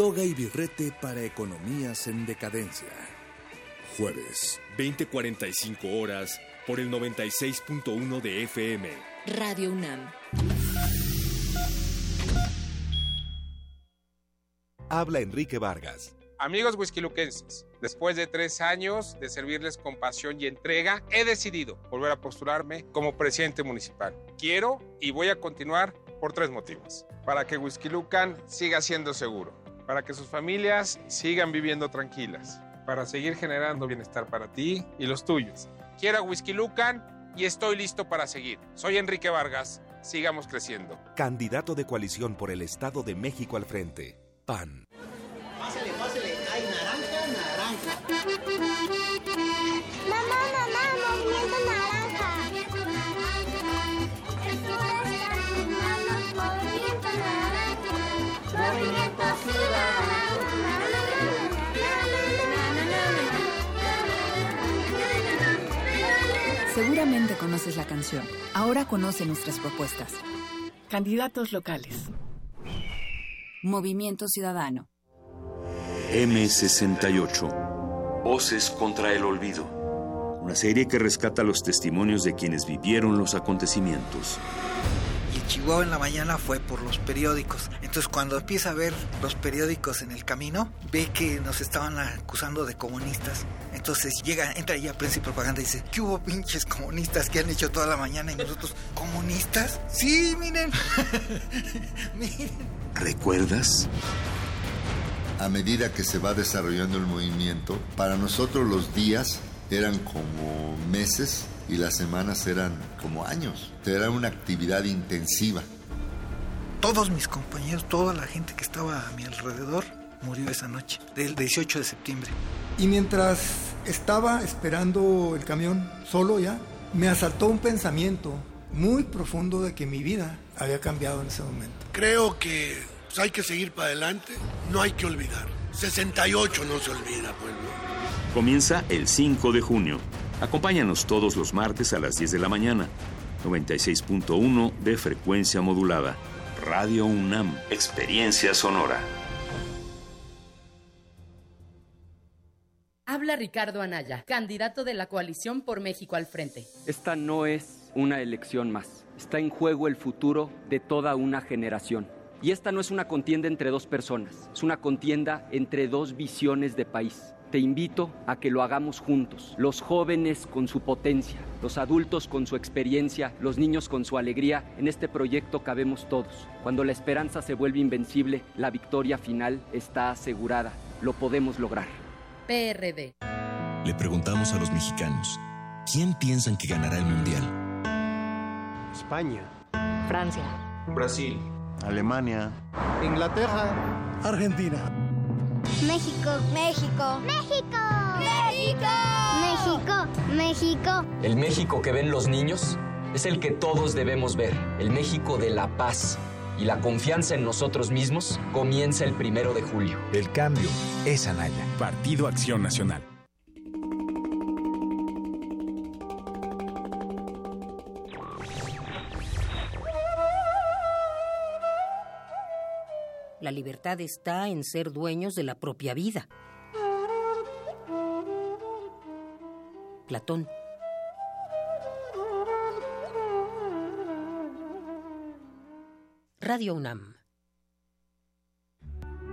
Toga y birrete para economías en decadencia. Jueves, 20:45 horas por el 96.1 de FM. Radio UNAM. Habla Enrique Vargas. Amigos whiskyluquenses, después de tres años de servirles con pasión y entrega, he decidido volver a postularme como presidente municipal. Quiero y voy a continuar por tres motivos. Para que Whisky siga siendo seguro, para que sus familias sigan viviendo tranquilas, para seguir generando bienestar para ti y los tuyos. Quiero Whisky y estoy listo para seguir. Soy Enrique Vargas. Sigamos creciendo. Candidato de coalición por el Estado de México al frente. PAN. Seguramente conoces la canción. Ahora conoce nuestras propuestas. Candidatos locales. Movimiento Ciudadano. M68. Voces contra el olvido. Una serie que rescata los testimonios de quienes vivieron los acontecimientos. Y Chihuahua en la mañana fue por los periódicos. Entonces cuando empieza a ver los periódicos en el camino, ve que nos estaban acusando de comunistas. Entonces llega, entra ya Prensa y Propaganda y dice, ¿qué hubo pinches comunistas que han hecho toda la mañana? Y nosotros, ¿comunistas? Sí, miren. (laughs) miren. ¿Recuerdas? a medida que se va desarrollando el movimiento, para nosotros los días eran como meses y las semanas eran como años. Era una actividad intensiva. Todos mis compañeros, toda la gente que estaba a mi alrededor murió esa noche, del 18 de septiembre. Y mientras estaba esperando el camión solo ya, me asaltó un pensamiento muy profundo de que mi vida había cambiado en ese momento. Creo que pues hay que seguir para adelante, no hay que olvidar. 68 no se olvida, pueblo. Comienza el 5 de junio. Acompáñanos todos los martes a las 10 de la mañana. 96.1 de frecuencia modulada. Radio UNAM. Experiencia sonora. Habla Ricardo Anaya, candidato de la coalición por México al frente. Esta no es una elección más. Está en juego el futuro de toda una generación. Y esta no es una contienda entre dos personas, es una contienda entre dos visiones de país. Te invito a que lo hagamos juntos, los jóvenes con su potencia, los adultos con su experiencia, los niños con su alegría. En este proyecto cabemos todos. Cuando la esperanza se vuelve invencible, la victoria final está asegurada. Lo podemos lograr. PRD. Le preguntamos a los mexicanos, ¿quién piensan que ganará el Mundial? España. Francia. Brasil. Alemania, Inglaterra, Argentina, México, México, México, México, México, México. El México que ven los niños es el que todos debemos ver, el México de la paz. Y la confianza en nosotros mismos comienza el primero de julio. El cambio es Anaya. Partido Acción Nacional. La libertad está en ser dueños de la propia vida. Platón. Radio UNAM.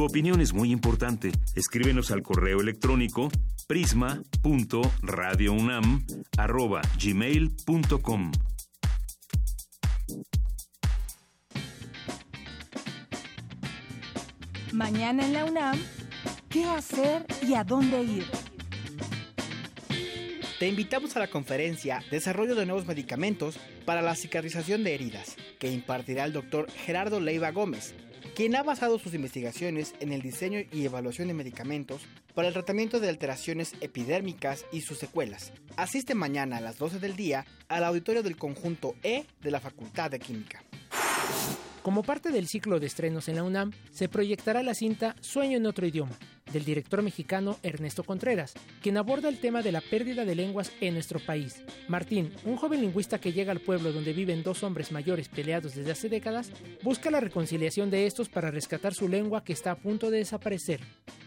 Tu opinión es muy importante. Escríbenos al correo electrónico prisma.radiounam@gmail.com. Mañana en la UNAM, ¿qué hacer y a dónde ir? Te invitamos a la conferencia Desarrollo de nuevos medicamentos para la cicatrización de heridas, que impartirá el doctor Gerardo Leiva Gómez, quien ha basado sus investigaciones en el diseño y evaluación de medicamentos para el tratamiento de alteraciones epidérmicas y sus secuelas. Asiste mañana a las 12 del día al auditorio del conjunto E de la Facultad de Química. Como parte del ciclo de estrenos en la UNAM, se proyectará la cinta Sueño en otro idioma, del director mexicano Ernesto Contreras, quien aborda el tema de la pérdida de lenguas en nuestro país. Martín, un joven lingüista que llega al pueblo donde viven dos hombres mayores peleados desde hace décadas, busca la reconciliación de estos para rescatar su lengua que está a punto de desaparecer.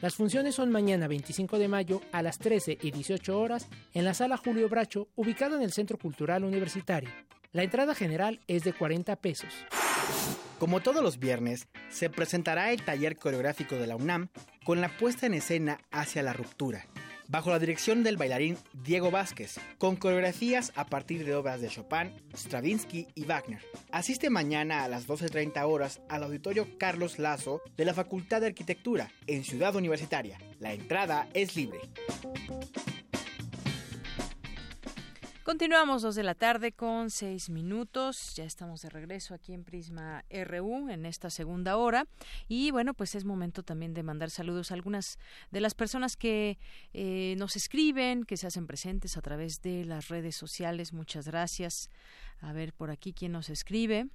Las funciones son mañana 25 de mayo a las 13 y 18 horas en la sala Julio Bracho, ubicada en el Centro Cultural Universitario. La entrada general es de 40 pesos. Como todos los viernes, se presentará el taller coreográfico de la UNAM con la puesta en escena Hacia la Ruptura, bajo la dirección del bailarín Diego Vázquez, con coreografías a partir de obras de Chopin, Stravinsky y Wagner. Asiste mañana a las 12.30 horas al auditorio Carlos Lazo de la Facultad de Arquitectura en Ciudad Universitaria. La entrada es libre. Continuamos dos de la tarde con seis minutos. Ya estamos de regreso aquí en Prisma RU en esta segunda hora. Y bueno, pues es momento también de mandar saludos a algunas de las personas que eh, nos escriben, que se hacen presentes a través de las redes sociales. Muchas gracias. A ver por aquí quién nos escribe.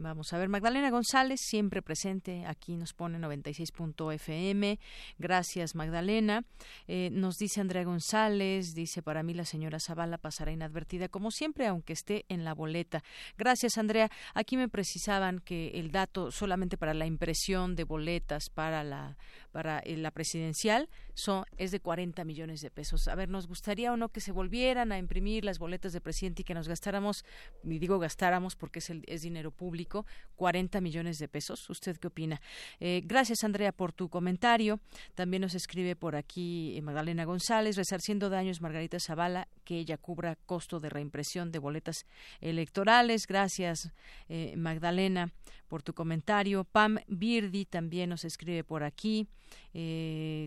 Vamos a ver, Magdalena González, siempre presente, aquí nos pone 96.fm. Gracias, Magdalena. Eh, nos dice Andrea González, dice, para mí la señora Zavala pasará inadvertida, como siempre, aunque esté en la boleta. Gracias, Andrea. Aquí me precisaban que el dato solamente para la impresión de boletas para la, para eh, la presidencial son, es de 40 millones de pesos. A ver, ¿nos gustaría o no que se volvieran a imprimir las boletas de presidente y que nos gastáramos, y digo gastáramos porque es, el, es dinero público? 40 millones de pesos. ¿Usted qué opina? Eh, gracias, Andrea, por tu comentario. También nos escribe por aquí eh, Magdalena González, resarciendo daños Margarita Zavala, que ella cubra costo de reimpresión de boletas electorales. Gracias, eh, Magdalena, por tu comentario. Pam Birdi también nos escribe por aquí.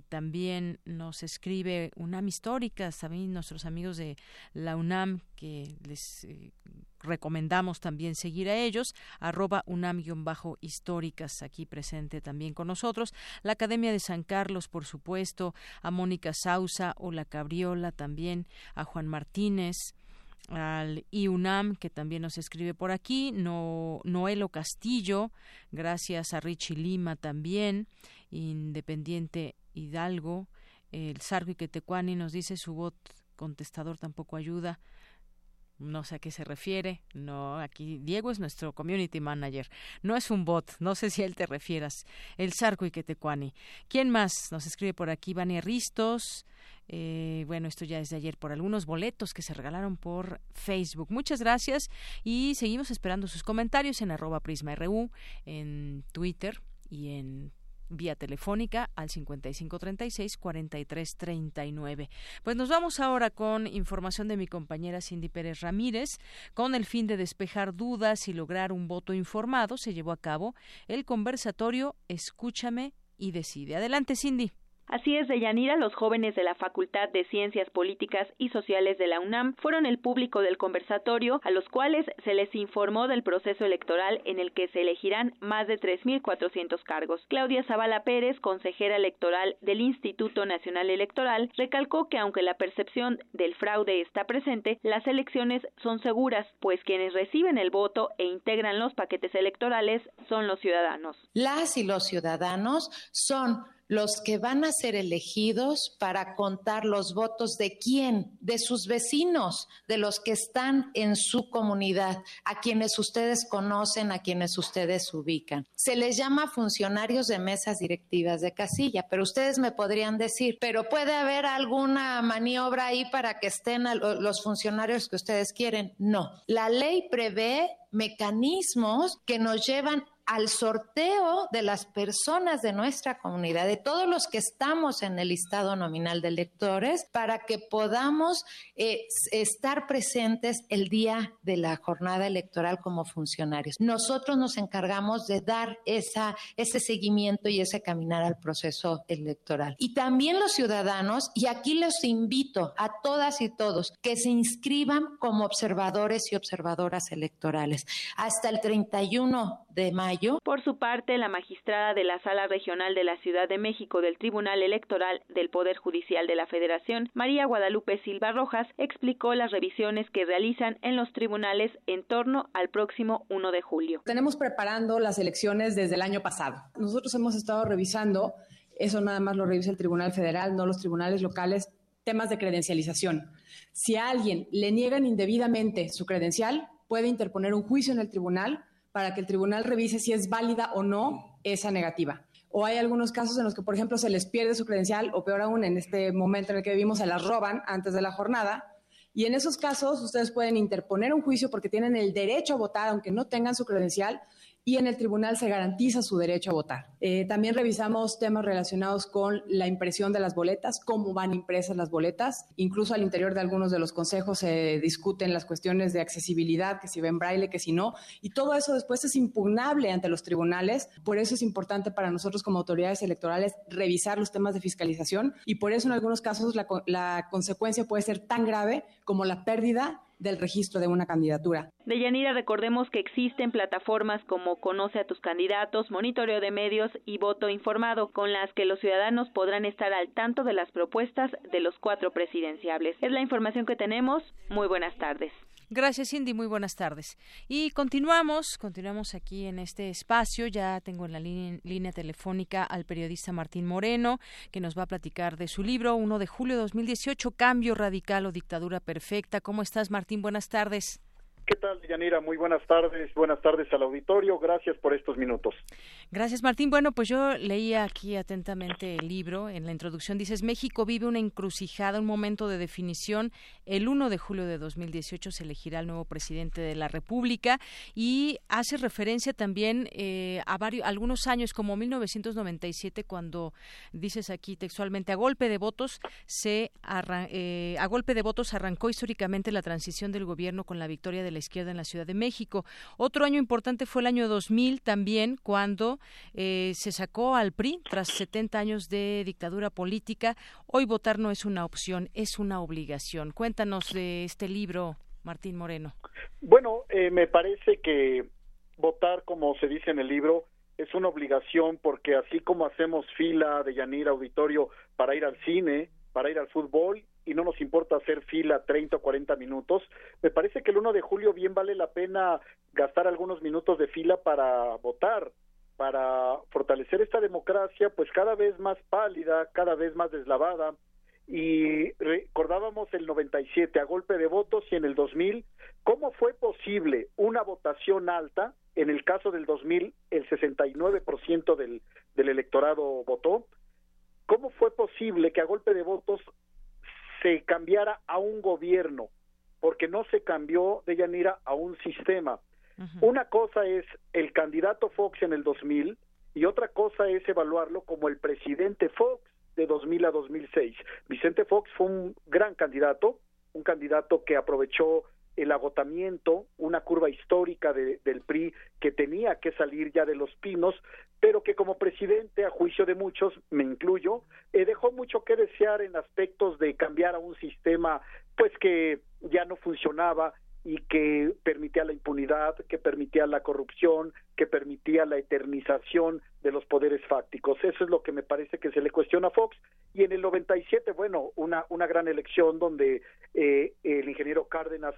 También nos escribe UNAM Históricas, también nuestros amigos de la UNAM, que les recomendamos también seguir a ellos, arroba unam-históricas aquí presente también con nosotros, la Academia de San Carlos, por supuesto, a Mónica Sausa o la Cabriola también, a Juan Martínez, al IUNAM, que también nos escribe por aquí, no, Noelo Castillo, gracias a Richie Lima también, Independiente Hidalgo, el Sargo y Quetecuani nos dice su bot contestador tampoco ayuda, no sé a qué se refiere. No, aquí Diego es nuestro community manager. No es un bot. No sé si a él te refieras. El Sarco y Quetecuani. ¿Quién más? Nos escribe por aquí Vania Ristos. Eh, bueno, esto ya es de ayer por algunos boletos que se regalaron por Facebook. Muchas gracias y seguimos esperando sus comentarios en arroba prisma.ru, en Twitter y en vía telefónica al 5536-4339. Pues nos vamos ahora con información de mi compañera Cindy Pérez Ramírez. Con el fin de despejar dudas y lograr un voto informado, se llevó a cabo el conversatorio Escúchame y decide. Adelante, Cindy. Así es, Deyanira, los jóvenes de la Facultad de Ciencias Políticas y Sociales de la UNAM fueron el público del conversatorio a los cuales se les informó del proceso electoral en el que se elegirán más de 3.400 cargos. Claudia Zavala Pérez, consejera electoral del Instituto Nacional Electoral, recalcó que aunque la percepción del fraude está presente, las elecciones son seguras, pues quienes reciben el voto e integran los paquetes electorales son los ciudadanos. Las y los ciudadanos son los que van a ser elegidos para contar los votos de quién, de sus vecinos, de los que están en su comunidad, a quienes ustedes conocen, a quienes ustedes ubican. Se les llama funcionarios de mesas directivas de casilla, pero ustedes me podrían decir, pero puede haber alguna maniobra ahí para que estén los funcionarios que ustedes quieren. No, la ley prevé mecanismos que nos llevan al sorteo de las personas de nuestra comunidad, de todos los que estamos en el listado nominal de electores, para que podamos eh, estar presentes el día de la jornada electoral como funcionarios. Nosotros nos encargamos de dar esa, ese seguimiento y ese caminar al proceso electoral. Y también los ciudadanos, y aquí los invito a todas y todos que se inscriban como observadores y observadoras electorales. Hasta el 31 de mayo. Por su parte, la magistrada de la Sala Regional de la Ciudad de México del Tribunal Electoral del Poder Judicial de la Federación, María Guadalupe Silva Rojas, explicó las revisiones que realizan en los tribunales en torno al próximo 1 de julio. Tenemos preparando las elecciones desde el año pasado. Nosotros hemos estado revisando, eso nada más lo revisa el Tribunal Federal, no los tribunales locales, temas de credencialización. Si a alguien le niegan indebidamente su credencial, puede interponer un juicio en el tribunal para que el tribunal revise si es válida o no esa negativa. O hay algunos casos en los que, por ejemplo, se les pierde su credencial o peor aún, en este momento en el que vivimos, se las roban antes de la jornada. Y en esos casos ustedes pueden interponer un juicio porque tienen el derecho a votar aunque no tengan su credencial y en el tribunal se garantiza su derecho a votar. Eh, también revisamos temas relacionados con la impresión de las boletas, cómo van impresas las boletas. Incluso al interior de algunos de los consejos se discuten las cuestiones de accesibilidad, que si ven braille, que si no. Y todo eso después es impugnable ante los tribunales. Por eso es importante para nosotros como autoridades electorales revisar los temas de fiscalización y por eso en algunos casos la, la consecuencia puede ser tan grave como la pérdida del registro de una candidatura. Deyanira, recordemos que existen plataformas como Conoce a tus candidatos, Monitoreo de Medios y Voto Informado, con las que los ciudadanos podrán estar al tanto de las propuestas de los cuatro presidenciables. Es la información que tenemos. Muy buenas tardes. Gracias, Cindy. Muy buenas tardes. Y continuamos, continuamos aquí en este espacio. Ya tengo en la línea, telefónica al periodista Martín Moreno, que nos va a platicar de su libro 1 de julio de 2018, Cambio Radical o Dictadura Perfecta. ¿Cómo estás, Martín? Buenas tardes. ¿Qué tal, Yanira? Muy buenas tardes. Buenas tardes al auditorio. Gracias por estos minutos. Gracias, Martín. Bueno, pues yo leía aquí atentamente el libro. En la introducción dices, México vive una encrucijada, un momento de definición. El 1 de julio de 2018 se elegirá el nuevo presidente de la República y hace referencia también eh, a varios, algunos años, como 1997, cuando dices aquí textualmente, a golpe de votos se eh, a golpe de votos arrancó históricamente la transición del gobierno con la victoria de la izquierda en la Ciudad de México. Otro año importante fue el año 2000 también, cuando eh, se sacó al PRI tras 70 años de dictadura política. Hoy votar no es una opción, es una obligación. Cuéntanos de este libro, Martín Moreno. Bueno, eh, me parece que votar, como se dice en el libro, es una obligación porque así como hacemos fila de Yanir Auditorio para ir al cine, para ir al fútbol y no nos importa hacer fila 30 o 40 minutos, me parece que el 1 de julio bien vale la pena gastar algunos minutos de fila para votar, para fortalecer esta democracia pues cada vez más pálida, cada vez más deslavada. Y recordábamos el 97 a golpe de votos y en el 2000, ¿cómo fue posible una votación alta? En el caso del 2000, el 69% del, del electorado votó. ¿Cómo fue posible que a golpe de votos se cambiara a un gobierno, porque no se cambió de Yanira a un sistema. Una cosa es el candidato Fox en el 2000 y otra cosa es evaluarlo como el presidente Fox de 2000 a 2006. Vicente Fox fue un gran candidato, un candidato que aprovechó el agotamiento, una curva histórica del PRI que tenía que salir ya de los pinos, pero que como presidente, a juicio de muchos, me incluyo, eh, dejó mucho que desear en aspectos de cambiar a un sistema pues que ya no funcionaba y que permitía la impunidad, que permitía la corrupción, que permitía la eternización de los poderes fácticos. Eso es lo que me parece que se le cuestiona a Fox. Y en el 97, bueno, una, una gran elección donde eh, el ingeniero Cárdenas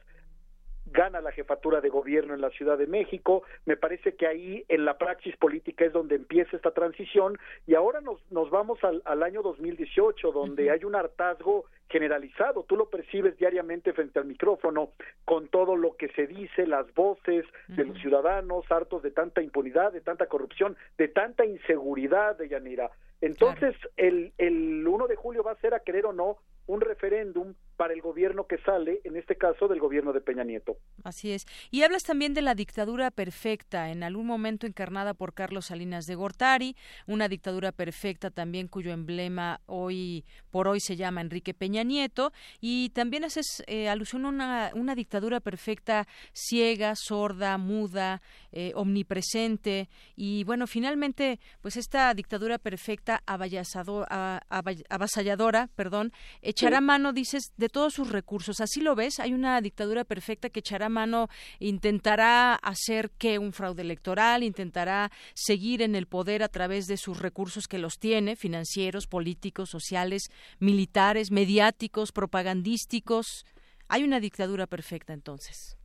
gana la jefatura de gobierno en la Ciudad de México. Me parece que ahí en la praxis política es donde empieza esta transición y ahora nos, nos vamos al, al año 2018 donde hay un hartazgo generalizado. Tú lo percibes diariamente frente al micrófono con todo lo que se dice, las voces de los ciudadanos hartos de tanta impunidad, de tanta corrupción, de tanta inseguridad de Yanira. Entonces, el, el 1 de julio va a ser, a querer o no, un referéndum para el gobierno que sale, en este caso del gobierno de Peña Nieto. Así es. Y hablas también de la dictadura perfecta, en algún momento encarnada por Carlos Salinas de Gortari, una dictadura perfecta también cuyo emblema hoy por hoy se llama Enrique Peña Nieto, y también haces eh, alusión a una, una, dictadura perfecta ciega, sorda, muda, eh, omnipresente, y bueno, finalmente, pues esta dictadura perfecta avasalladora, perdón, echará mano, dices, de todos sus recursos. ¿Así lo ves? ¿Hay una dictadura perfecta que echará mano, intentará hacer que un fraude electoral, intentará seguir en el poder a través de sus recursos que los tiene, financieros, políticos, sociales, militares, mediáticos, propagandísticos? ¿Hay una dictadura perfecta entonces?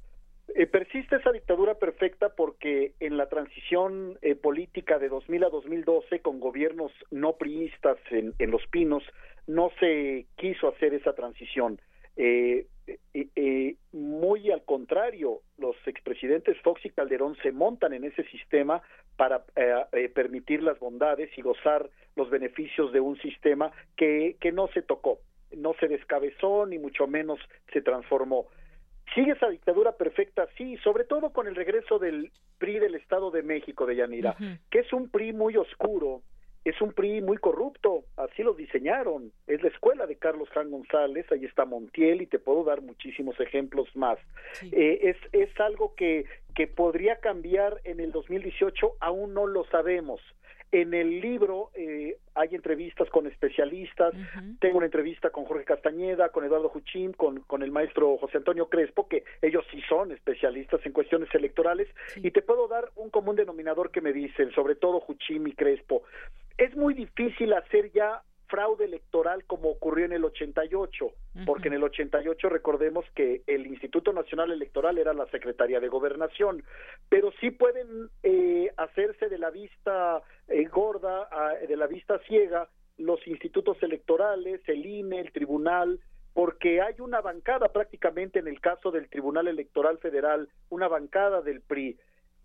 Eh, persiste esa dictadura perfecta porque en la transición eh, política de 2000 a 2012 con gobiernos no priistas en, en Los Pinos no se quiso hacer esa transición. Eh, eh, muy al contrario, los expresidentes Fox y Calderón se montan en ese sistema para eh, permitir las bondades y gozar los beneficios de un sistema que, que no se tocó, no se descabezó ni mucho menos se transformó. Sigue esa dictadura perfecta, sí, sobre todo con el regreso del PRI del Estado de México de Yanira, que es un PRI muy oscuro, es un PRI muy corrupto, así lo diseñaron. Es la escuela de Carlos Jan González, ahí está Montiel y te puedo dar muchísimos ejemplos más. Eh, es, es algo que, que podría cambiar en el 2018, aún no lo sabemos. En el libro eh, hay entrevistas con especialistas, tengo una entrevista con Jorge Castañeda, con Eduardo Juchín, con, con el maestro José Antonio Crespo, que ellos sí son especialistas en cuestiones electorales, y te puedo dar un común denominador que me dicen, sobre todo Juchín y Crespo. Es muy difícil hacer ya fraude electoral como ocurrió en el 88, porque en el 88 recordemos que el Instituto Nacional Electoral era la Secretaría de Gobernación, pero sí pueden eh, hacerse de la vista eh, gorda, de la vista ciega, los institutos electorales, el INE, el tribunal, porque hay una bancada prácticamente en el caso del Tribunal Electoral Federal, una bancada del PRI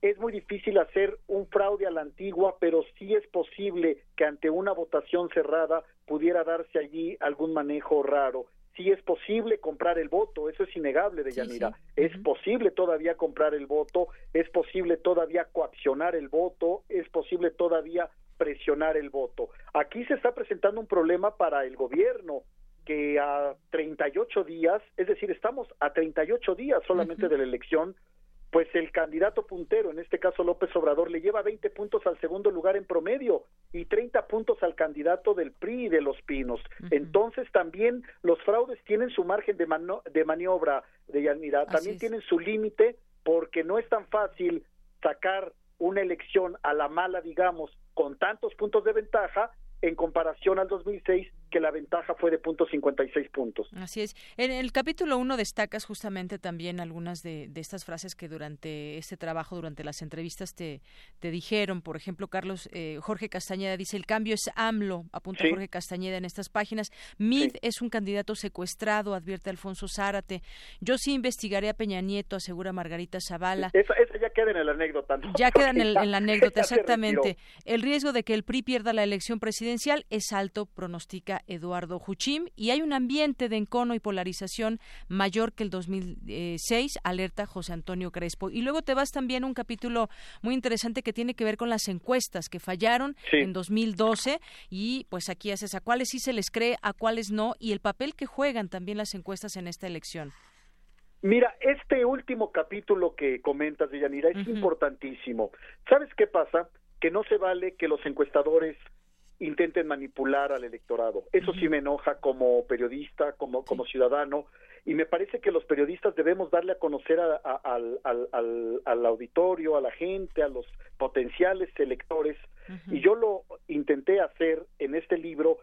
es muy difícil hacer un fraude a la antigua, pero sí es posible que ante una votación cerrada pudiera darse allí algún manejo raro. Sí es posible comprar el voto, eso es innegable de Yanira. Es posible todavía comprar el voto, es posible todavía coaccionar el voto, es posible todavía presionar el voto. Aquí se está presentando un problema para el gobierno que a 38 días, es decir, estamos a 38 días solamente de la elección, pues el candidato puntero, en este caso López Obrador, le lleva 20 puntos al segundo lugar en promedio y 30 puntos al candidato del PRI y de Los Pinos. Entonces también los fraudes tienen su margen de, de maniobra, de Yanira, también tienen su límite porque no es tan fácil sacar una elección a la mala, digamos, con tantos puntos de ventaja en comparación al 2006, que la ventaja fue de puntos 56 puntos. Así es. En el capítulo 1 destacas justamente también algunas de, estas frases que durante este trabajo, durante las entrevistas te, te dijeron. Por ejemplo, Carlos eh, Jorge Castañeda dice, el cambio es AMLO, apunta Jorge Castañeda en estas páginas. Mid es un candidato secuestrado, advierte Alfonso Zárate. Yo sí investigaré a Peña Nieto, asegura Margarita Zavala. Esa, ya queda en la anécdota. Ya queda en, (laughs) la anécdota, exactamente. El riesgo de que el PRI pierda la elección presidencial es alto, pronostica Eduardo Juchim, y hay un ambiente de encono y polarización mayor que el 2006, alerta José Antonio Crespo. Y luego te vas también a un capítulo muy interesante que tiene que ver con las encuestas que fallaron en 2012 y pues aquí haces a cuáles sí se les cree, a cuáles no, y el papel que juegan también las encuestas en esta elección. Mira, este último capítulo que comentas, Yanira, es importantísimo. ¿Sabes qué pasa? Que no se vale que los encuestadores intenten manipular al electorado. Eso sí me enoja como periodista, como, como ciudadano, y me parece que los periodistas debemos darle a conocer al, al, al, auditorio, a la gente, a los potenciales electores, y yo lo intenté hacer en este libro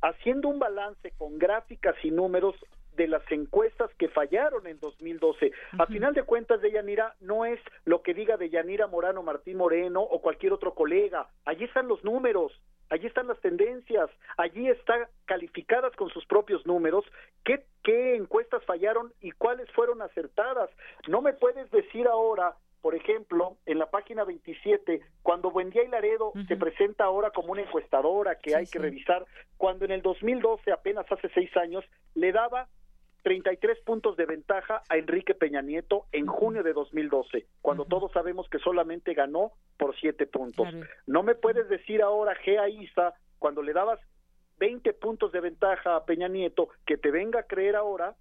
haciendo un balance con gráficas y números de las encuestas que fallaron en 2012. A final de cuentas, de Yanira no es lo que diga de Yanira Morano, Martín Moreno o cualquier otro colega. Allí están los números, allí están las tendencias, allí están calificadas con sus propios números qué, qué encuestas fallaron y cuáles fueron acertadas. No me puedes decir ahora por ejemplo, en la página 27, cuando Buendía y Laredo se presenta ahora como una encuestadora que hay que revisar, cuando en el 2012, apenas hace seis años, le daba 33 puntos de ventaja a Enrique Peña Nieto en junio de 2012, cuando todos sabemos que solamente ganó por 7 puntos. No me puedes decir ahora, Gea Isa, cuando le dabas 20 puntos de ventaja a Peña Nieto, que te venga a creer ahora,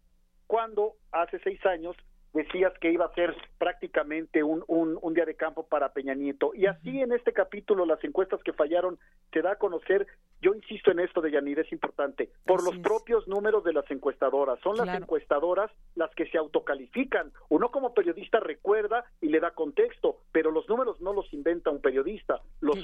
cuando hace seis años decías que iba a ser prácticamente un, un, día de campo para Peña Nieto. Y así en este capítulo, las encuestas que fallaron, se da a conocer, yo insisto en esto de Yanir, es importante, por los propios números de las encuestadoras. Son las encuestadoras las que se autocalifican. Uno como periodista recuerda y le da contexto, pero los números no los inventa un periodista, los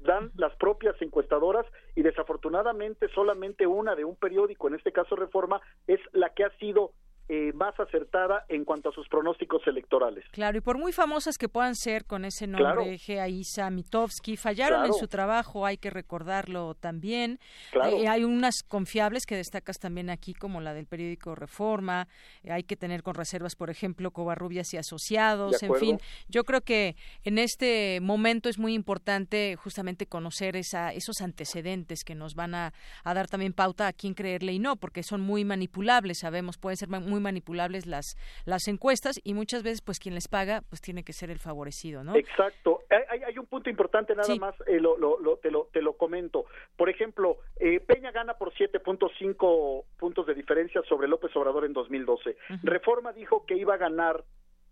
dan las propias encuestadoras y desafortunadamente solamente una de un periódico, en este caso Reforma, es la que ha sido eh, más acertada en cuanto a sus pronósticos electorales. Claro, y por muy famosas que puedan ser con ese nombre, Gea Isa, Mitowski, fallaron en su trabajo, hay que recordarlo también. Eh, hay unas confiables que destacas también aquí, como la del periódico Reforma, eh, hay que tener con reservas, por ejemplo, Covarrubias y Asociados, en fin. Yo creo que en este momento es muy importante justamente conocer esa, esos antecedentes que nos van a, a dar también pauta a quién creerle y no, porque son muy manipulables, sabemos, pueden ser muy manipulables las las encuestas y muchas veces pues quien les paga pues tiene que ser el favorecido, ¿no? Exacto. Hay, hay un punto importante nada más, eh, lo, lo, te, lo, te lo comento. Por ejemplo, eh, Peña gana por 7.5 puntos de diferencia sobre López Obrador en 2012. Reforma dijo que iba a ganar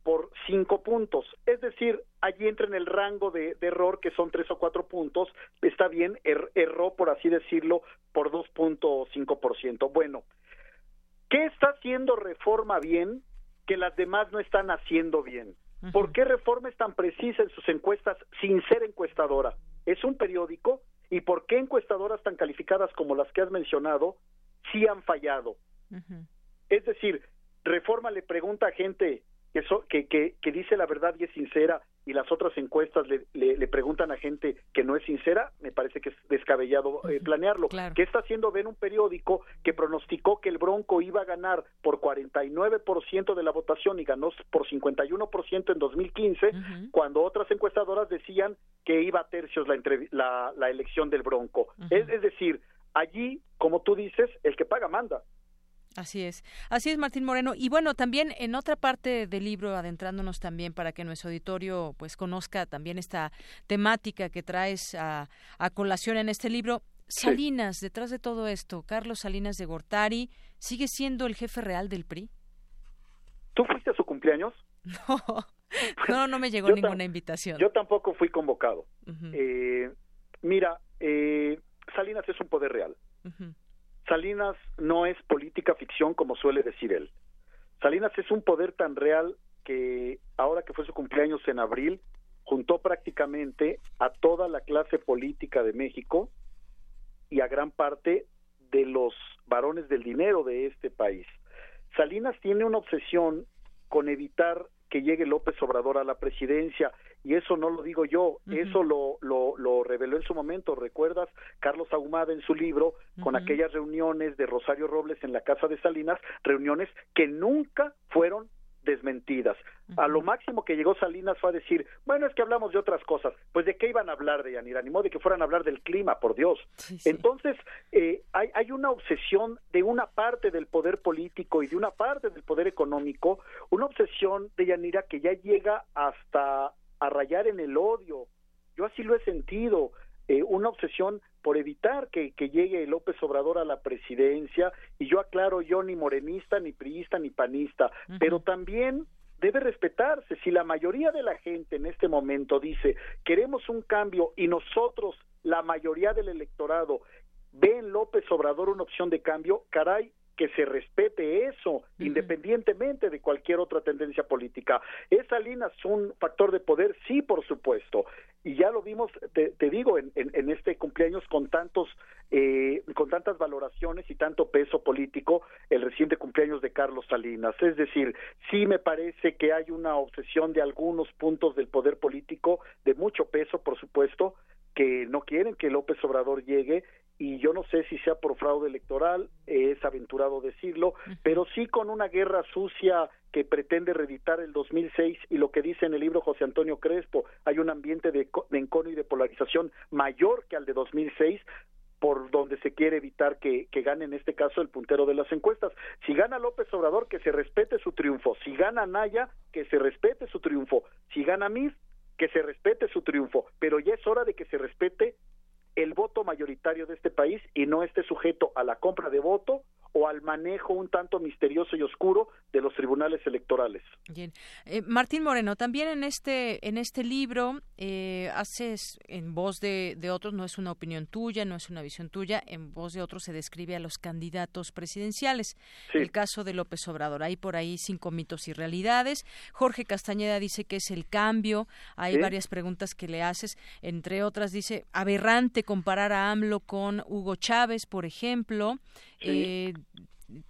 por cinco puntos. Es decir, allí entra en el rango de, error que son tres o cuatro puntos. Está bien, er, erró, por así decirlo, por 2.5%. Bueno, ¿Qué está haciendo Reforma bien que las demás no están haciendo bien? ¿Por qué Reforma es tan precisa en sus encuestas sin ser encuestadora? Es un periódico y ¿por qué encuestadoras tan calificadas como las que has mencionado sí han fallado? Es decir, Reforma le pregunta a gente que, que, que, dice la verdad y es sincera y las otras encuestas le, le, preguntan a gente que no es sincera, me parece que es descabellado eh, planearlo. ¿Qué está haciendo Ben un periódico que pronosticó que el Bronco iba a ganar por 49% de la votación y ganó por 51% en 2015, cuando otras encuestadoras decían que iba a tercios la, la, la elección del Bronco? es, es decir, allí, como tú dices, el que paga manda. Así es, así es Martín Moreno. Y bueno, también en otra parte del libro, adentrándonos también para que nuestro auditorio pues conozca también esta temática que traes a, colación en este libro, Salinas, detrás de todo esto, Carlos Salinas de Gortari, ¿sigue siendo el jefe real del PRI? ¿Tú fuiste a su cumpleaños? (laughs) No, no, me llegó ninguna invitación. Yo tampoco fui convocado. eh, mira, eh, Salinas es un poder real. Salinas no es política ficción como suele decir él. Salinas es un poder tan real que ahora que fue su cumpleaños en abril, juntó prácticamente a toda la clase política de México y a gran parte de los varones del dinero de este país. Salinas tiene una obsesión con evitar que llegue López Obrador a la presidencia y eso no lo digo yo, eso lo, lo, lo, reveló en su momento, ¿recuerdas? Carlos Ahumada en su libro, con aquellas reuniones de Rosario Robles en la Casa de Salinas, reuniones que nunca fueron desmentidas. A lo máximo que llegó Salinas fue a decir, bueno, es que hablamos de otras cosas. Pues de qué iban a hablar de Yanira, ni modo de que fueran a hablar del clima, por Dios. Entonces, eh, hay, hay una obsesión de una parte del poder político y de una parte del poder económico, una obsesión de Yanira que ya llega hasta a rayar en el odio. Yo así lo he sentido, eh, una obsesión por evitar que, que, llegue López Obrador a la presidencia, y yo aclaro, yo ni morenista, ni priista, ni panista, pero también debe respetarse. Si la mayoría de la gente en este momento dice, queremos un cambio, y nosotros, la mayoría del electorado, ven López Obrador una opción de cambio, caray, que se respete eso, independientemente de cualquier otra tendencia política. ¿Es Salinas un factor de poder? Sí, por supuesto. Y ya lo vimos, te, digo, en, en, este cumpleaños con tantos, eh, con tantas valoraciones y tanto peso político, el reciente cumpleaños de Carlos Salinas. Es decir, sí me parece que hay una obsesión de algunos puntos del poder político de mucho peso, por supuesto, que no quieren que López Obrador llegue y yo no sé si sea por fraude electoral, es aventurado decirlo, pero sí con una guerra sucia que pretende reeditar el 2006 y lo que dice en el libro José Antonio Crespo, hay un ambiente de, de encono y de polarización mayor que al de 2006 por donde se quiere evitar que, que gane en este caso el puntero de las encuestas. Si gana López Obrador, que se respete su triunfo. Si gana Naya, que se respete su triunfo. Si gana Mid, que se respete su triunfo. Pero ya es hora de que se respete el voto mayoritario de este país y no esté sujeto a la compra de voto o al manejo un tanto misterioso y oscuro de los tribunales electorales. Bien, eh, Martín Moreno, también en este en este libro eh, haces en voz de, de, otros, no es una opinión tuya, no es una visión tuya, en voz de otros se describe a los candidatos presidenciales. El caso de López Obrador, hay por ahí cinco mitos y realidades. Jorge Castañeda dice que es el cambio. Hay varias preguntas que le haces, entre otras dice aberrante comparar a AMLO con Hugo Chávez, por ejemplo. Eh,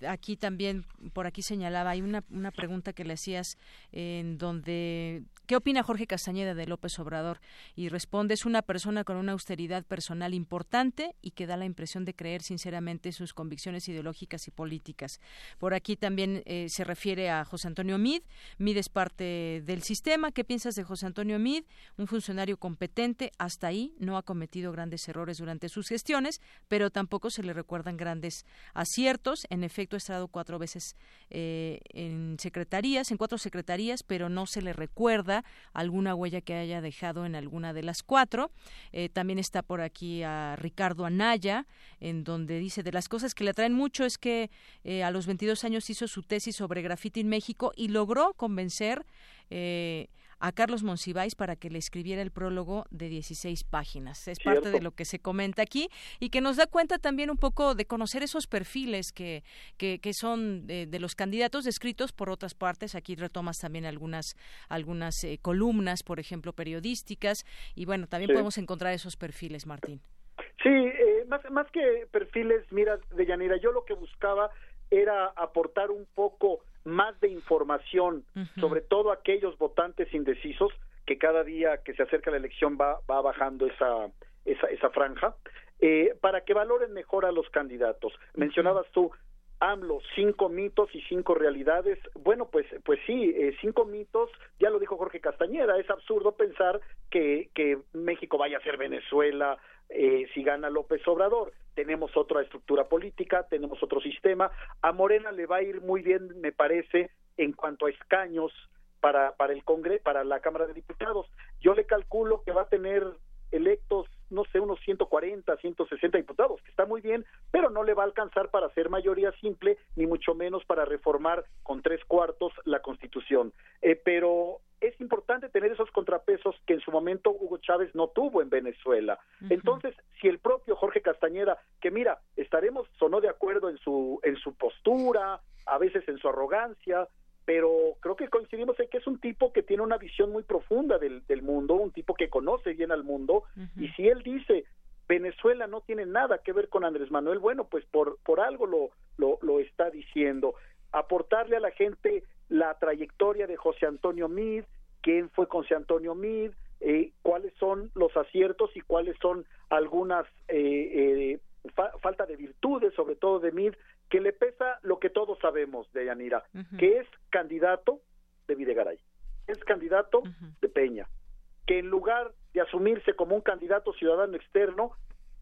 aquí también, por aquí señalaba, hay una, una pregunta que le hacías en donde ¿Qué opina Jorge Castañeda de López Obrador? Y responde, es una persona con una austeridad personal importante y que da la impresión de creer sinceramente sus convicciones ideológicas y políticas. Por aquí también eh, se refiere a José Antonio Mid. Mid es parte del sistema. ¿Qué piensas de José Antonio Mid? Un funcionario competente. Hasta ahí no ha cometido grandes errores durante sus gestiones, pero tampoco se le recuerdan grandes aciertos. En efecto, ha estado cuatro veces eh, en secretarías, en cuatro secretarías, pero no se le recuerda alguna huella que haya dejado en alguna de las cuatro. Eh, también está por aquí a Ricardo Anaya, en donde dice de las cosas que le atraen mucho es que eh, a los 22 años hizo su tesis sobre grafiti en México y logró convencer eh, a Carlos Monsiváis para que le escribiera el prólogo de 16 páginas. Es parte de lo que se comenta aquí y que nos da cuenta también un poco de conocer esos perfiles que, que, son de, los candidatos descritos por otras partes. Aquí retomas también algunas, algunas eh, columnas, por ejemplo, periodísticas y bueno, también podemos encontrar esos perfiles, Martín. Sí, eh, más, más que perfiles, mira, de Yanira, yo lo que buscaba era aportar un poco más de información, sobre todo aquellos votantes indecisos, que cada día que se acerca la elección va, va bajando esa, esa, esa franja, eh, para que valoren mejor a los candidatos. Mencionabas tú, AMLO, cinco mitos y cinco realidades. Bueno, pues, pues sí, eh, cinco mitos, ya lo dijo Jorge Castañeda, es absurdo pensar que, que México vaya a ser Venezuela eh, si gana López Obrador. Tenemos otra estructura política, tenemos otro sistema. A Morena le va a ir muy bien, me parece, en cuanto a escaños para, para el Congreso, para la Cámara de Diputados. Yo le calculo que va a tener electos, no sé, unos 140, 160 diputados, que está muy bien, pero no le va a alcanzar para ser mayoría simple, ni mucho menos para reformar con tres cuartos la Constitución. Eh, pero es importante tener esos contrapesos que en su momento Hugo Chávez no tuvo en Venezuela. Entonces, si el propio Jorge Castañeda, que mira, estaremos o no de acuerdo en su en su postura, a veces en su arrogancia, pero creo que coincidimos en que es un tipo que tiene una visión muy profunda del, del mundo, un tipo que conoce bien al mundo, y si él dice Venezuela no tiene nada que ver con Andrés Manuel, bueno, pues por, por algo lo, lo, lo está diciendo. Aportarle a la gente la trayectoria de José Antonio Mid, quién fue José Antonio Mid, eh, cuáles son los aciertos y cuáles son algunas eh, eh, falta de virtudes, sobre todo de Mid, que le pesa lo que todos sabemos de Yanira, que es candidato de Videgaray, es candidato de Peña, que en lugar de asumirse como un candidato ciudadano externo,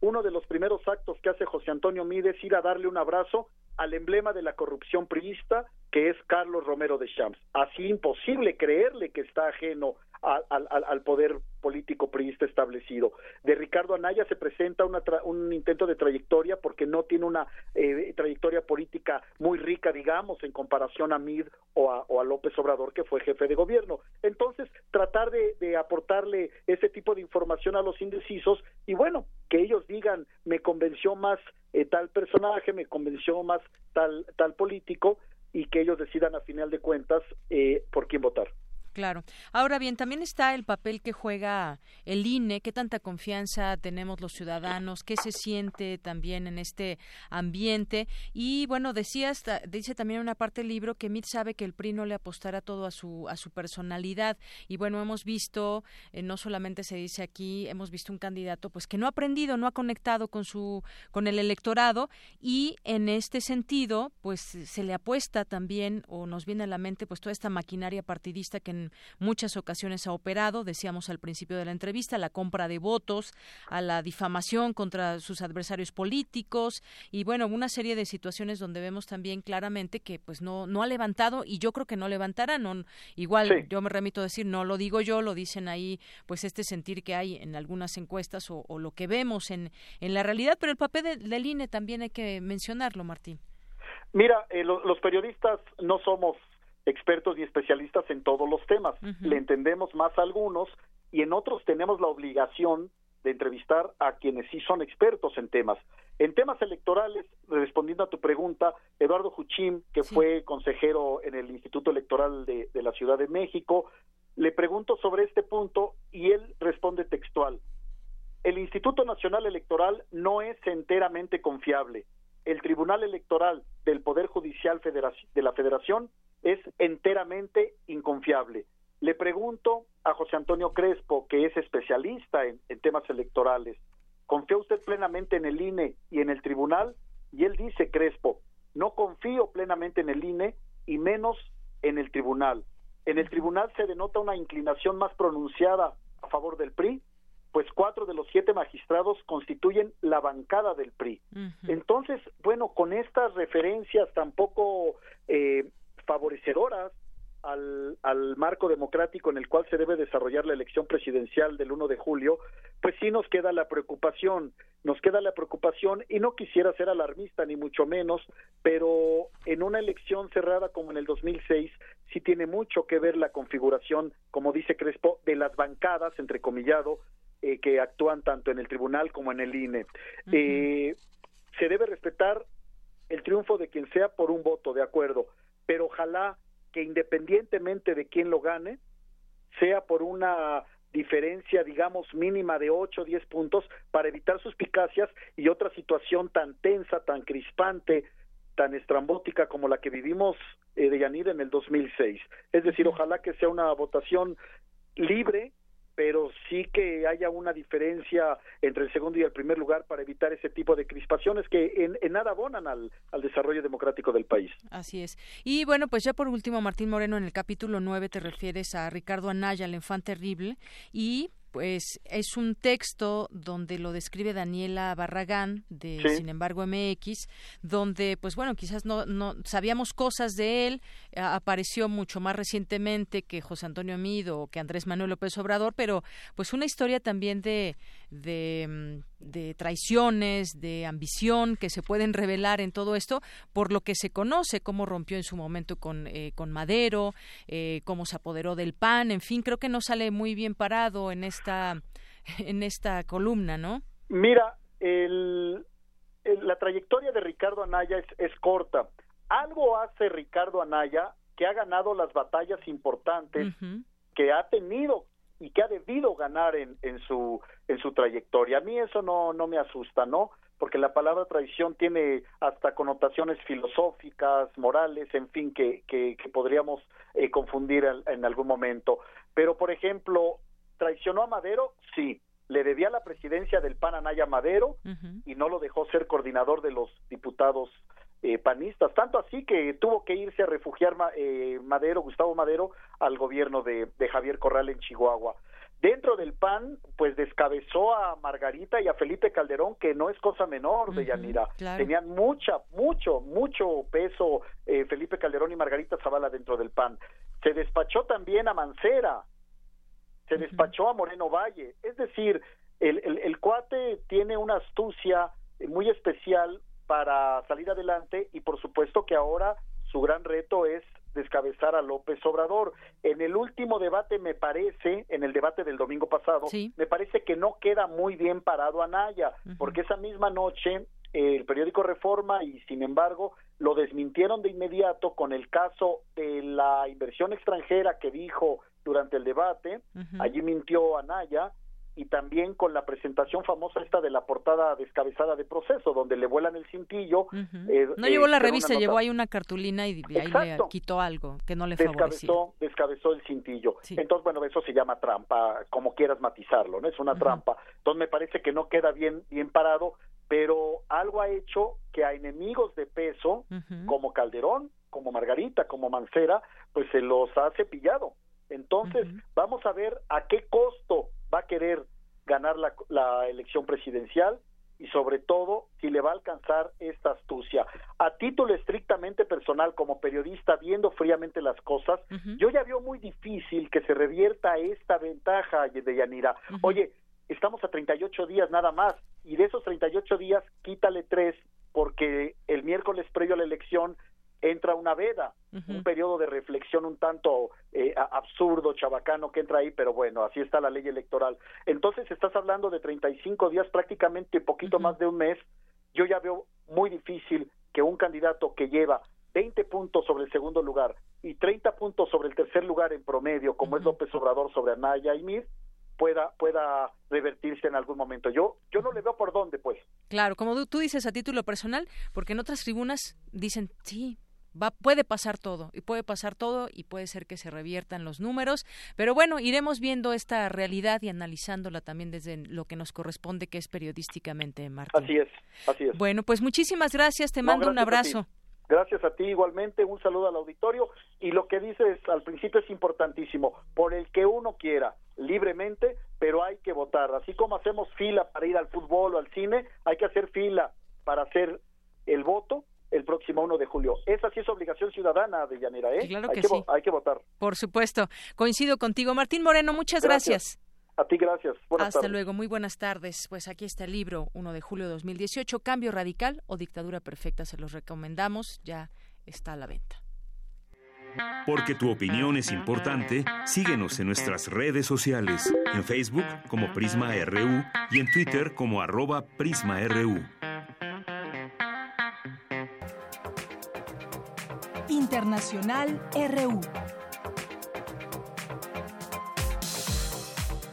uno de los primeros actos que hace José Antonio Mid es ir a darle un abrazo al emblema de la corrupción priista, que es Carlos Romero de Champs. Así imposible creerle que está ajeno al, poder político priista establecido. De Ricardo Anaya se presenta un intento de trayectoria porque no tiene una eh, trayectoria política muy rica, digamos, en comparación a Mid o a, López Obrador, que fue jefe de gobierno. Entonces, tratar de, aportarle ese tipo de información a los indecisos y bueno, que ellos digan, me convenció más eh, tal personaje, me convenció más tal, tal político y que ellos decidan a final de cuentas eh, por quién votar. Claro. Ahora bien, también está el papel que juega el INE, qué tanta confianza tenemos los ciudadanos, qué se siente también en este ambiente. Y bueno, decías, dice también en una parte del libro que Mit sabe que el PRI no le apostará todo a su, a su personalidad. Y bueno, hemos visto, eh, no solamente se dice aquí, hemos visto un candidato pues que no ha aprendido, no ha conectado con su, con el electorado, y en este sentido, pues se le apuesta también, o nos viene a la mente, pues toda esta maquinaria partidista que en muchas ocasiones ha operado, decíamos al principio de la entrevista, la compra de votos, a la difamación contra sus adversarios políticos y bueno, una serie de situaciones donde vemos también claramente que pues no no ha levantado y yo creo que no levantará, no igual yo me remito a decir, no lo digo yo, lo dicen ahí pues este sentir que hay en algunas encuestas o, lo que vemos en en la realidad, pero el papel del INE también hay que mencionarlo, Martín. Mira, eh, los periodistas no somos expertos y especialistas en todos los temas. Le entendemos más a algunos y en otros tenemos la obligación de entrevistar a quienes sí son expertos en temas. En temas electorales, respondiendo a tu pregunta, Eduardo Juchín, que fue consejero en el Instituto Electoral de, de la Ciudad de México, le pregunto sobre este punto y él responde textual. El Instituto Nacional Electoral no es enteramente confiable. El Tribunal Electoral del Poder Judicial de la Federación es enteramente inconfiable. Le pregunto a José Antonio Crespo, que es especialista en, temas electorales, ¿confía usted plenamente en el INE y en el tribunal? Y él dice, Crespo, no confío plenamente en el INE y menos en el tribunal. En el tribunal se denota una inclinación más pronunciada a favor del PRI, pues cuatro de los siete magistrados constituyen la bancada del PRI. Entonces, bueno, con estas referencias tampoco eh, favorecedoras al, al, marco democrático en el cual se debe desarrollar la elección presidencial del 1 de julio, pues sí nos queda la preocupación, nos queda la preocupación y no quisiera ser alarmista ni mucho menos, pero en una elección cerrada como en el 2006 sí tiene mucho que ver la configuración, como dice Crespo, de las bancadas, entrecomillado, eh, que actúan tanto en el tribunal como en el INE. eh, se debe respetar el triunfo de quien sea por un voto, de acuerdo, pero ojalá que independientemente de quién lo gane, sea por una diferencia, digamos, mínima de 8 o 10 puntos para evitar suspicacias y otra situación tan tensa, tan crispante, tan estrambótica como la que vivimos eh, de Yanir en el 2006. Es decir, ojalá que sea una votación libre, pero sí que haya una diferencia entre el segundo y el primer lugar para evitar ese tipo de crispaciones que en, nada abonan al, al, desarrollo democrático del país. Así es. Y bueno, pues ya por último, Martín Moreno, en el capítulo 9 te refieres a Ricardo Anaya, el infante terrible, y pues es un texto donde lo describe Daniela Barragán de Sin embargo MX, donde pues bueno, quizás no, no sabíamos cosas de él, apareció mucho más recientemente que José Antonio Mido o que Andrés Manuel López Obrador, pero pues una historia también de, de, mm, de traiciones, de ambición que se pueden revelar en todo esto, por lo que se conoce, cómo rompió en su momento con, eh, con Madero, eh, cómo se apoderó del PAN, en fin, creo que no sale muy bien parado en esta, (laughs) en esta columna, ¿no? Mira, el, la trayectoria de Ricardo Anaya es, es corta. Algo hace Ricardo Anaya que ha ganado las batallas importantes que ha tenido y que ha debido ganar en, en su en su trayectoria. A mí eso no no me asusta, ¿no? Porque la palabra traición tiene hasta connotaciones filosóficas, morales, en fin, que, que, podríamos eh, confundir en, algún momento. Pero, por ejemplo, ¿traicionó a Madero? Sí. Le debía la presidencia del PAN a Madero y no lo dejó ser coordinador de los diputados eh, panistas, tanto así que tuvo que irse a refugiar eh, Madero, Gustavo Madero, al gobierno de, Javier Corral en Chihuahua. Dentro del PAN, pues descabezó a Margarita y a Felipe Calderón, que no es cosa menor de Yanira. Tenían mucha, mucho, mucho peso eh, Felipe Calderón y Margarita Zavala dentro del PAN. Se despachó también a Mancera, se despachó a Moreno Valle. Es decir, el, el, el cuate tiene una astucia muy especial para salir adelante y por supuesto que ahora su gran reto es descabezar a López Obrador. En el último debate me parece, en el debate del domingo pasado, me parece que no queda muy bien parado Anaya, porque esa misma noche el periódico Reforma y sin embargo lo desmintieron de inmediato con el caso de la inversión extranjera que dijo durante el debate, allí mintió Anaya, y también con la presentación famosa esta de la portada descabezada de proceso, donde le vuelan el cintillo. Eh, no llevó la revista, llevó ahí una cartulina y, ahí le quitó algo que no le descabezó, Descabezó el cintillo. Entonces, bueno, eso se llama trampa, como quieras matizarlo, ¿no? Es una trampa. Entonces, me parece que no queda bien, bien parado, pero algo ha hecho que a enemigos de peso, como Calderón, como Margarita, como Mancera, pues se los ha cepillado Entonces, vamos a ver a qué costo va a querer ganar la, la elección presidencial y sobre todo si le va a alcanzar esta astucia. A título estrictamente personal, como periodista, viendo fríamente las cosas, yo ya veo muy difícil que se revierta esta ventaja de Yanira. Oye, estamos a 38 días nada más, y de esos 38 días, quítale tres, porque el miércoles previo a la elección entra una veda, un periodo de reflexión un tanto eh, absurdo, chabacano que entra ahí, pero bueno, así está la ley electoral. Entonces estás hablando de 35 días, prácticamente poquito más de un mes. Yo ya veo muy difícil que un candidato que lleva 20 puntos sobre el segundo lugar y 30 puntos sobre el tercer lugar en promedio, como es López Obrador sobre Anaya y Mir, pueda pueda revertirse en algún momento. Yo yo no le veo por dónde, pues. Claro, como tú dices a título personal, porque en otras tribunas dicen, sí, Va, puede pasar todo y puede pasar todo y puede ser que se reviertan los números, pero bueno, iremos viendo esta realidad y analizándola también desde lo que nos corresponde, que es periodísticamente, Martín. Así es, así es. Bueno, pues muchísimas gracias, te mando un abrazo. Gracias a ti igualmente, un saludo al auditorio y lo que dices al principio es importantísimo, por el que uno quiera, libremente, pero hay que votar, así como hacemos fila para ir al fútbol o al cine, hay que hacer fila para hacer el voto el próximo 1 de julio. Esa sí es obligación ciudadana de Llanera, ¿eh? Claro hay que, sí. Hay que votar. Por supuesto. Coincido contigo. Martín Moreno, muchas gracias. A ti gracias. Buenas Hasta tardes. luego, muy buenas tardes. Pues aquí está el libro 1 de julio de 2018, Cambio Radical o Dictadura Perfecta. Se los recomendamos, ya está a la venta. Porque tu opinión es importante, síguenos en nuestras redes sociales, en Facebook como Prisma RU y en Twitter como arroba PrismaRU. Internacional RU.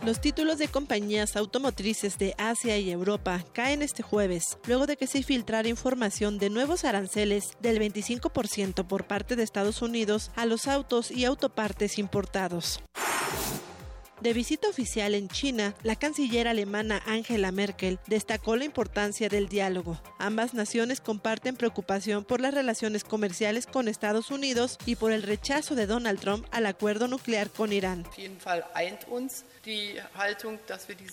Los títulos de compañías automotrices de Asia y Europa caen este jueves, luego de que se filtrara información de nuevos aranceles del 25% por parte de Estados Unidos a los autos y autopartes importados. De visita oficial en China, la canciller alemana Angela Merkel destacó la importancia del diálogo. Ambas naciones comparten preocupación por las relaciones comerciales con Estados Unidos y por el rechazo de Donald Trump al acuerdo nuclear con Irán.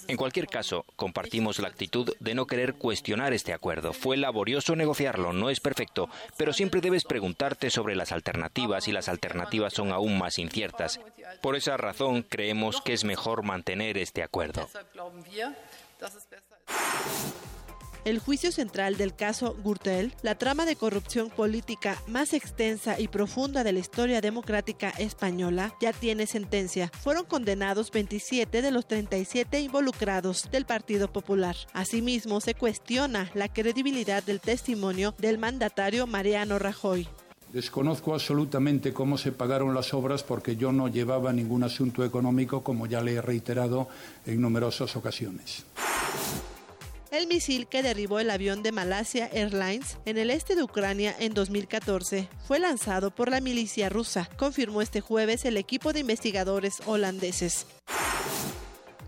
En cualquier caso, compartimos la actitud de no querer cuestionar este acuerdo. Fue laborioso negociarlo, no es perfecto, pero siempre debes preguntarte sobre las alternativas y las alternativas son aún más inciertas. Por esa razón, creemos que es mejor mantener este acuerdo. El juicio central del caso Gürtel, la trama de corrupción política más extensa y profunda de la historia democrática española, ya tiene sentencia. Fueron condenados 27 de los 37 involucrados del Partido Popular. Asimismo, se cuestiona la credibilidad del testimonio del mandatario Mariano Rajoy. Desconozco absolutamente cómo se pagaron las obras porque yo no llevaba ningún asunto económico, como ya le he reiterado en numerosas ocasiones. El misil que derribó el avión de Malasia Airlines en el este de Ucrania en 2014 fue lanzado por la milicia rusa, confirmó este jueves el equipo de investigadores holandeses.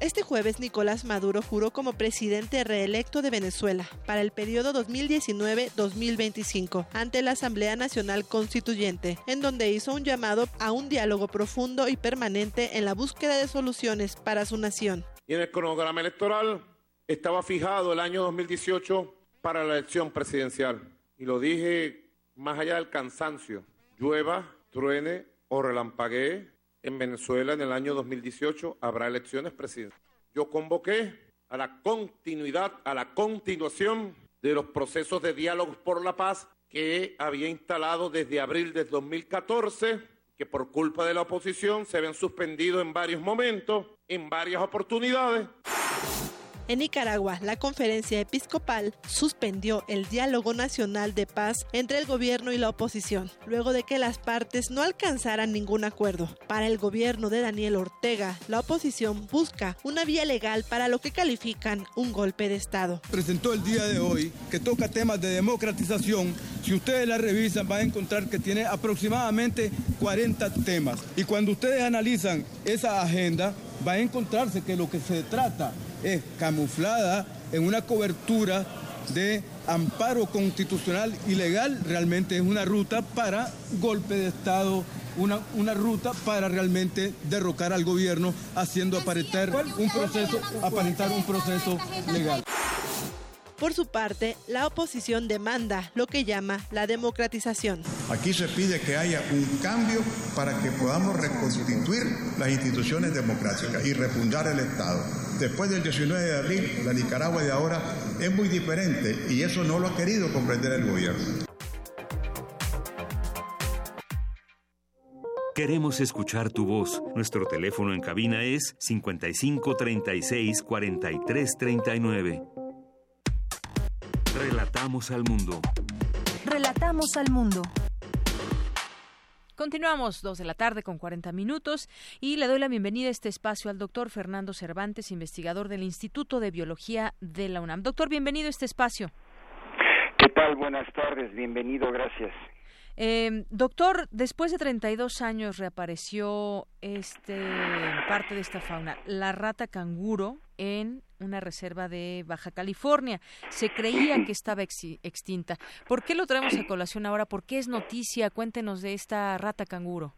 Este jueves Nicolás Maduro juró como presidente reelecto de Venezuela para el periodo 2019-2025 ante la Asamblea Nacional Constituyente, en donde hizo un llamado a un diálogo profundo y permanente en la búsqueda de soluciones para su nación. Y en el cronograma electoral estaba fijado el año 2018 para la elección presidencial. Y lo dije más allá del cansancio. Llueva, truene o relampaguee, en Venezuela en el año 2018 habrá elecciones presidenciales. Yo convoqué a la continuidad, a la continuación de los procesos de diálogos por la paz que había instalado desde abril de 2014, que por culpa de la oposición se habían suspendido en varios momentos, en varias oportunidades. En Nicaragua, la conferencia episcopal suspendió el diálogo nacional de paz entre el gobierno y la oposición, luego de que las partes no alcanzaran ningún acuerdo. Para el gobierno de Daniel Ortega, la oposición busca una vía legal para lo que califican un golpe de Estado. Presentó el día de hoy que toca temas de democratización. Si ustedes la revisan van a encontrar que tiene aproximadamente 40 temas. Y cuando ustedes analizan esa agenda, va a encontrarse que lo que se trata es camuflada en una cobertura de amparo constitucional y legal, realmente es una ruta para golpe de Estado una, una ruta para realmente derrocar al gobierno haciendo aparentar un proceso, aparentar un proceso legal. Por su parte, la oposición demanda lo que llama la democratización. Aquí se pide que haya un cambio para que podamos reconstituir las instituciones democráticas y refundar el Estado. Después del 19 de abril, la Nicaragua de ahora es muy diferente y eso no lo ha querido comprender el gobierno. Queremos escuchar tu voz. Nuestro teléfono en cabina es 55 36 43 39. Relatamos al mundo. Relatamos al mundo. Continuamos, dos de la tarde con 40 minutos, y le doy la bienvenida a este espacio al doctor Fernando Cervantes, investigador del Instituto de Biología de la UNAM. Doctor, bienvenido a este espacio. ¿Qué tal? Buenas tardes, bienvenido, gracias. Eh, doctor, después de 32 años reapareció este parte de esta fauna, la rata canguro, en una reserva de Baja California. Se creía que (clears throat) estaba extinta. ¿Por qué lo traemos a colación ahora? ¿Por qué es noticia? Cuéntenos de esta rata canguro.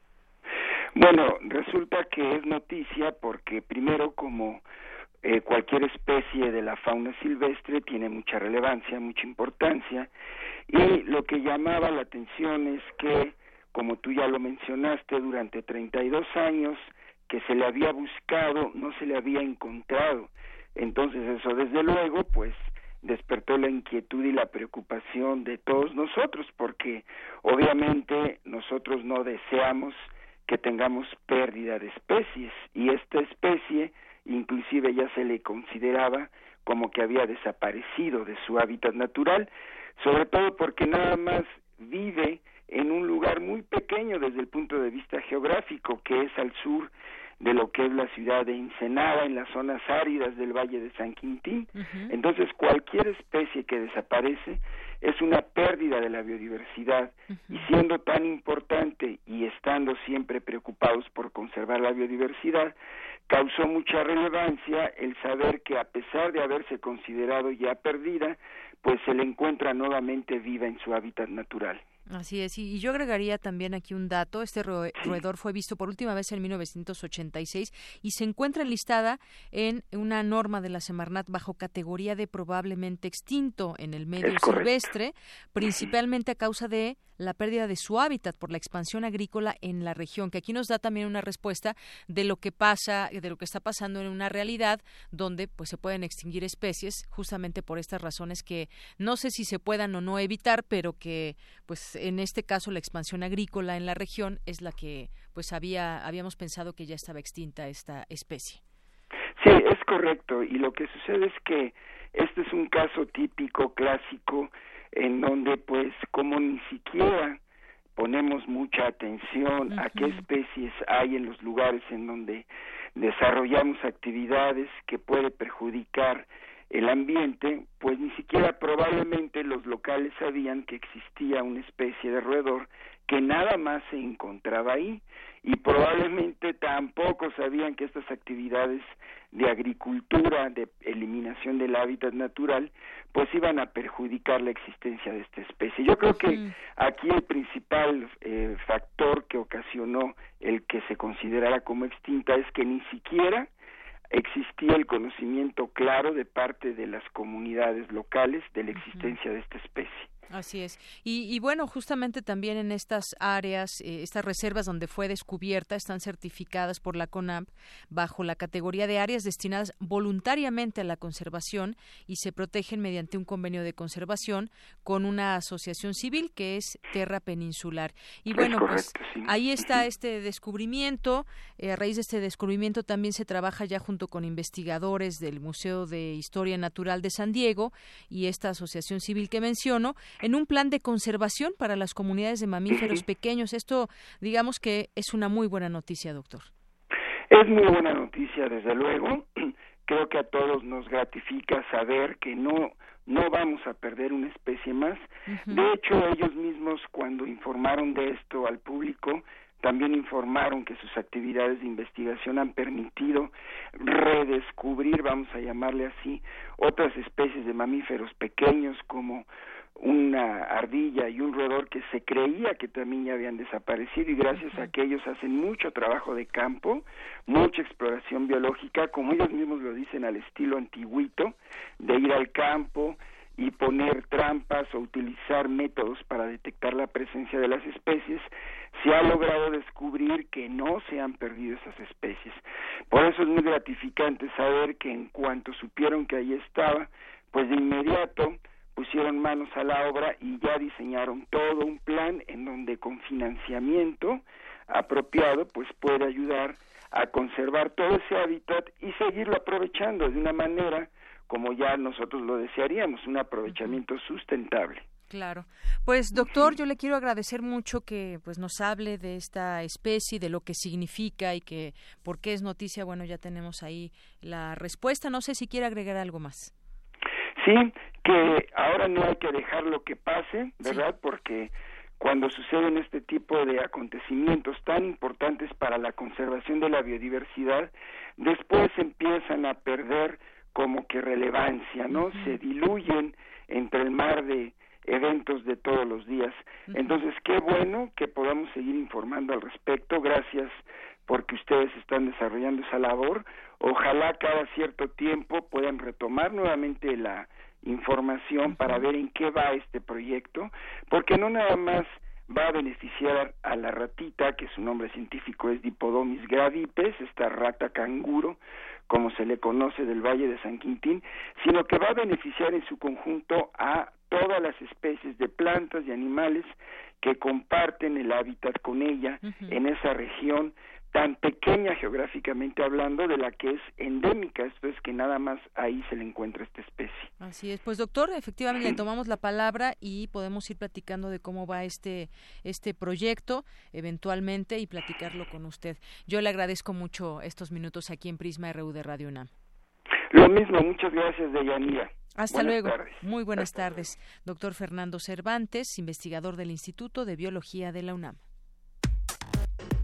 Bueno, resulta que es noticia porque primero como eh, cualquier especie de la fauna silvestre tiene mucha relevancia, mucha importancia y lo que llamaba la atención es que, como tú ya lo mencionaste, durante 32 años que se le había buscado no se le había encontrado. Entonces eso desde luego pues despertó la inquietud y la preocupación de todos nosotros porque obviamente nosotros no deseamos que tengamos pérdida de especies y esta especie inclusive ya se le consideraba como que había desaparecido de su hábitat natural, sobre todo porque nada más vive en un lugar muy pequeño desde el punto de vista geográfico, que es al sur de lo que es la ciudad de Ensenada, en las zonas áridas del Valle de San Quintín. Entonces, cualquier especie que desaparece es una pérdida de la biodiversidad y siendo tan importante y estando siempre preocupados por conservar la biodiversidad, causó mucha relevancia el saber que a pesar de haberse considerado ya perdida, pues se le encuentra nuevamente viva en su hábitat natural. Así es, y yo agregaría también aquí un dato. Este roedor fue visto por última vez en 1986 y se encuentra enlistada en una norma de la Semarnat bajo categoría de probablemente extinto en el medio silvestre, principalmente a causa de la pérdida de su hábitat por la expansión agrícola en la región, que aquí nos da también una respuesta de lo que pasa, de lo que está pasando en una realidad donde pues se pueden extinguir especies justamente por estas razones que no sé si se puedan o no evitar, pero que pues en este caso la expansión agrícola en la región es la que pues había habíamos pensado que ya estaba extinta esta especie. Sí, es correcto y lo que sucede es que este es un caso típico clásico en donde pues como ni siquiera ponemos mucha atención a qué especies hay en los lugares en donde desarrollamos actividades que puede perjudicar el ambiente, pues ni siquiera probablemente los locales sabían que existía una especie de roedor que nada más se encontraba ahí y probablemente tampoco sabían que estas actividades de agricultura, de eliminación del hábitat natural, pues iban a perjudicar la existencia de esta especie. Yo creo que aquí el principal eh, factor que ocasionó el que se considerara como extinta es que ni siquiera existía el conocimiento claro de parte de las comunidades locales de la existencia de esta especie. Así es. Y, bueno, justamente también en estas áreas, eh, estas reservas donde fue descubierta, están certificadas por la CONAMP bajo la categoría de áreas destinadas voluntariamente a la conservación y se protegen mediante un convenio de conservación con una asociación civil que es Terra Peninsular. Y bueno, pues ahí está este descubrimiento. Eh, a raíz de este descubrimiento también se trabaja ya junto con investigadores del Museo de Historia Natural de San Diego y esta asociación civil que menciono en un plan de conservación para las comunidades de mamíferos pequeños. Esto, digamos que es una muy buena noticia, doctor. Es muy buena noticia, desde luego. (clears throat) Creo que a todos nos gratifica saber que no no vamos a perder una especie más. De hecho, ellos mismos cuando informaron de esto al público, también informaron que sus actividades de investigación han permitido redescubrir, vamos a llamarle así, otras especies de mamíferos pequeños como una ardilla y un roedor que se creía que también ya habían desaparecido y gracias a que ellos hacen mucho trabajo de campo, mucha exploración biológica, como ellos mismos lo dicen al estilo antiguito, de ir al campo y poner trampas o utilizar métodos para detectar la presencia de las especies, se ha logrado descubrir que no se han perdido esas especies. Por eso es muy gratificante saber que en cuanto supieron que ahí estaba, pues de inmediato pusieron manos a la obra y ya diseñaron todo un plan en donde con financiamiento apropiado pues puede ayudar a conservar todo ese hábitat y seguirlo aprovechando de una manera como ya nosotros lo desearíamos, un aprovechamiento sustentable. Claro. Pues doctor, yo le quiero agradecer mucho que pues nos hable de esta especie, de lo que significa y que por qué es noticia. Bueno, ya tenemos ahí la respuesta. No sé si quiere agregar algo más. Sí, que ahora no hay que dejar lo que pase, ¿verdad? Porque cuando suceden este tipo de acontecimientos tan importantes para la conservación de la biodiversidad, después empiezan a perder como que relevancia, ¿no? Se diluyen entre el mar de eventos de todos los días. Entonces, qué bueno que podamos seguir informando al respecto. Gracias porque ustedes están desarrollando esa labor. Ojalá cada cierto tiempo puedan retomar nuevamente la información para ver en qué va este proyecto, porque no nada más va a beneficiar a la ratita, que su nombre científico es Dipodomis gravipes, esta rata canguro, como se le conoce del Valle de San Quintín, sino que va a beneficiar en su conjunto a todas las especies de plantas y animales que comparten el hábitat con ella en esa región tan pequeña geográficamente hablando de la que es endémica, esto es que nada más ahí se le encuentra esta especie. Así es, pues doctor, efectivamente le tomamos la palabra y podemos ir platicando de cómo va este este proyecto eventualmente y platicarlo con usted. Yo le agradezco mucho estos minutos aquí en Prisma RU de Radio UNAM. Lo mismo, muchas gracias, Deyanira. Hasta luego. Muy buenas tardes. Doctor Fernando Cervantes, investigador del Instituto de Biología de la UNAM.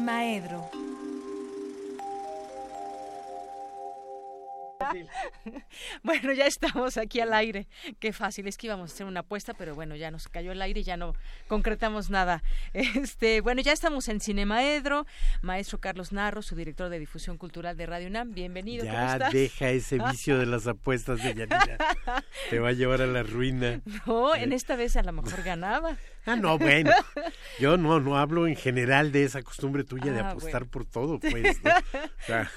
43 39. (laughs) Bueno, ya estamos aquí al aire. Qué fácil, es que íbamos a hacer una apuesta, pero bueno, ya nos cayó el aire y ya no concretamos nada. (laughs) Este, bueno, ya estamos en Cinemaedro. Maestro Carlos Narro, su director de difusión cultural de Radio UNAM, bienvenido. Ya deja ese (laughs) vicio de las apuestas de Yanira. Te va a llevar a la ruina. No, en esta vez a lo mejor ganaba. Ah, no, bueno. Yo no, no hablo en general de esa costumbre tuya de Ah, apostar bueno. por todo, pues. ¿no? O sea,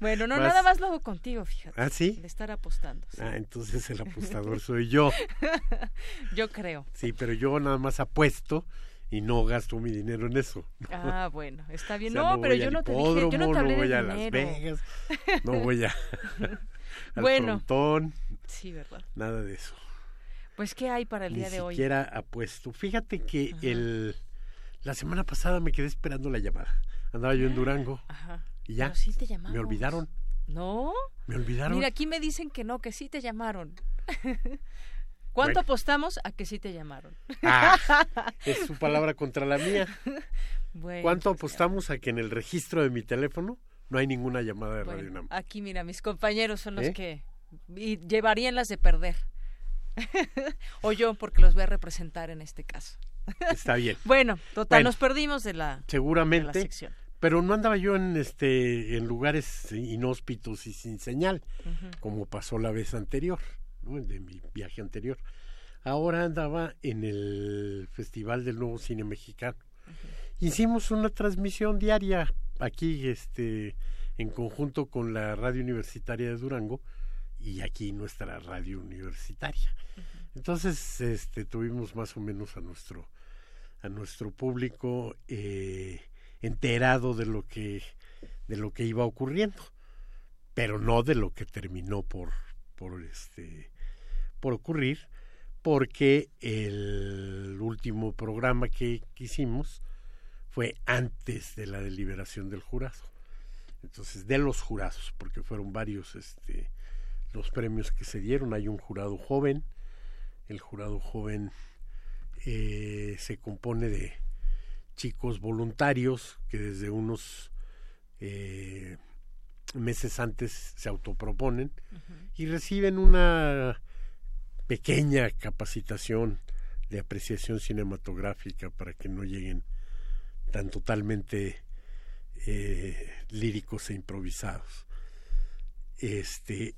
Bueno, no, nada más lo hago contigo, fíjate. ¿Ah, sí? De estar apostando. sí. ah, entonces el (laughs) apostador soy yo. (laughs) Yo creo. Sí, pero yo nada más apuesto y no gasto mi dinero en eso. (laughs) Ah, bueno, está bien. O sea, no, pero voy yo no te dije, yo no te hablé voy de a Las. Vegas, no voy a al Bueno. frontón, Sí, ¿verdad? nada de eso. Pues, ¿qué hay para el Ni día de hoy? siquiera apuesto. Fíjate que el la semana pasada me quedé esperando la llamada. Andaba yo en Durango Ajá. Y ya Pero sí te llamamos. me olvidaron. ¿No? Me olvidaron. Mira, aquí me dicen que no, que sí te llamaron. (laughs) ¿Cuánto Bueno. apostamos a que sí te llamaron? Ah, (laughs) es su palabra contra la mía. Bueno, ¿Cuánto pues, apostamos a que en el registro de mi teléfono no hay ninguna llamada de Radio UNAM? aquí mira, mis compañeros son los ¿Eh? que y llevarían las de perder. (laughs) o yo, porque los voy a representar en este caso. Está bien. Bueno, total, nos perdimos de la, de la Seguramente. sección. Pero no andaba yo en este en lugares inhóspitos y sin señal, como pasó la vez anterior, ¿no? de mi viaje anterior. Ahora andaba en el Festival del Nuevo Cine Mexicano. Hicimos una transmisión diaria aquí, este, en conjunto con la radio universitaria de Durango y aquí nuestra radio universitaria. Entonces, este, tuvimos más o menos a nuestro a nuestro público eh, enterado de lo que de lo que iba ocurriendo pero no de lo que terminó por, por, este, por ocurrir, porque el último programa que, hicimos fue antes de la deliberación del jurado. Entonces, de los jurados, porque fueron varios este, los premios que se dieron. Hay un jurado joven. El jurado joven eh, se compone de chicos voluntarios que desde unos eh, meses antes se autoproponen y reciben una pequeña capacitación de apreciación cinematográfica para que no lleguen tan totalmente eh, líricos e improvisados. Este,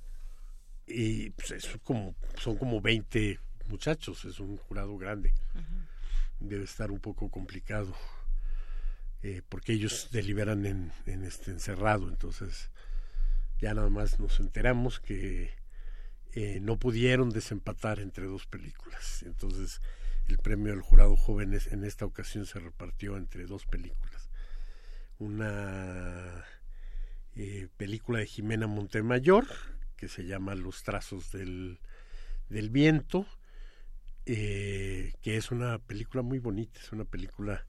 y pues como, son como 20 muchachos, es un jurado grande. Debe estar un poco complicado, eh, porque ellos deliberan en, en este encerrado, entonces ya nada más nos enteramos que eh, no pudieron desempatar entre dos películas. Entonces el premio del jurado joven en esta ocasión se repartió entre dos películas. Una eh, película de Jimena Montemayor, que se llama Los trazos del viento, eh, que es una película muy bonita, es una película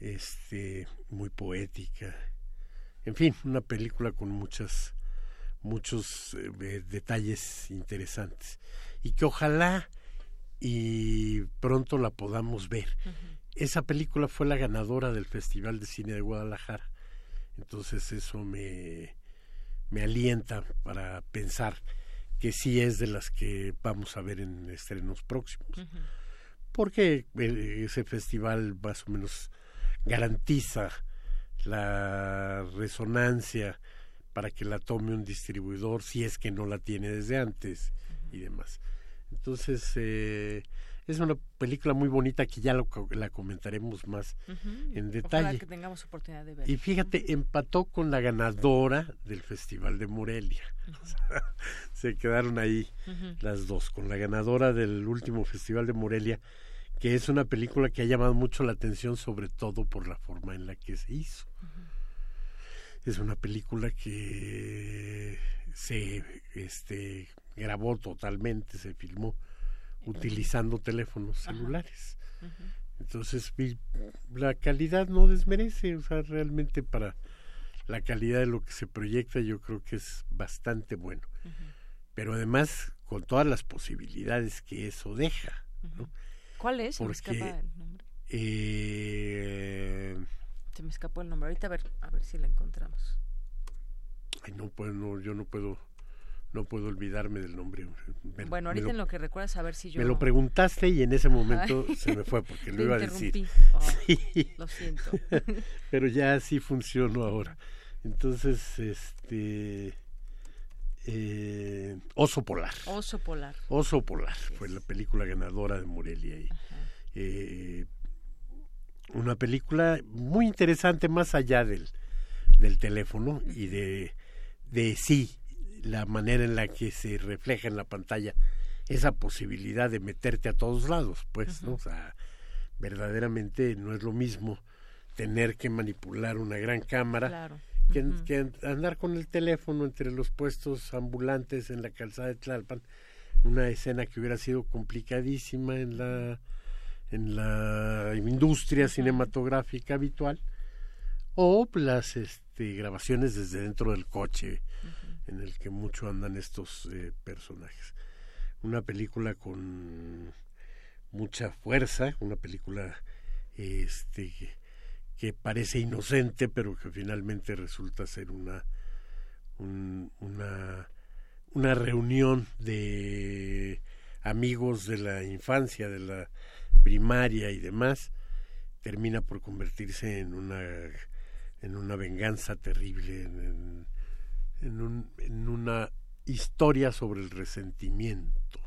este, muy poética, en fin, una película con muchas muchos eh, detalles interesantes y que ojalá y pronto la podamos ver. Esa película fue la ganadora del Festival de Cine de Guadalajara. Entonces eso me, me alienta para pensar que sí es de las que vamos a ver en estrenos próximos. Porque eh, ese festival más o menos garantiza la resonancia para que la tome un distribuidor si es que no la tiene desde antes y demás. Entonces, eh, es una película muy bonita que ya la comentaremos más en detalle. que tengamos oportunidad de ver. Y fíjate, empató con la ganadora del Festival de Morelia. (laughs) Se quedaron ahí las dos, con la ganadora del último Festival de Morelia, que es una película que ha llamado mucho la atención, sobre todo por la forma en la que se hizo. Es una película que se este, grabó totalmente, se filmó utilizando teléfonos celulares. Entonces, la calidad no desmerece, o sea, realmente para la calidad de lo que se proyecta yo creo que es bastante bueno. Pero además, con todas las posibilidades que eso deja. ¿Cuál es? Porque, Eh, se me escapó el nombre. Ahorita a ver, a ver si la encontramos. Ay, no puedo, no, yo no puedo, no puedo olvidarme del nombre. bueno, ahorita en lo que recuerdas a ver si yo. Me lo preguntaste y en ese momento se me fue porque (laughs) lo iba a decir. (laughs) Oh, lo siento. (laughs) Pero ya sí funcionó ahora. Entonces, este. Eh, Oso Polar. Oso Polar. Oso Polar fue la película ganadora de Morelia. Y, eh, una película muy interesante más allá del, del teléfono y de, de sí, la manera en la que se refleja en la pantalla esa posibilidad de meterte a todos lados, pues, ¿no? O sea, verdaderamente no es lo mismo tener que manipular una gran cámara que, que, andar con el teléfono entre los puestos ambulantes en la calzada de Tlalpan, una escena que hubiera sido complicadísima en la en la industria cinematográfica habitual o las este, grabaciones desde dentro del coche en el que mucho andan estos eh, personajes. Una película con mucha fuerza, una película este, que, parece inocente pero que finalmente resulta ser una, una, una reunión de amigos de la infancia, de la primaria y demás, termina por convertirse en una, en una venganza terrible, un, en una historia sobre el resentimiento,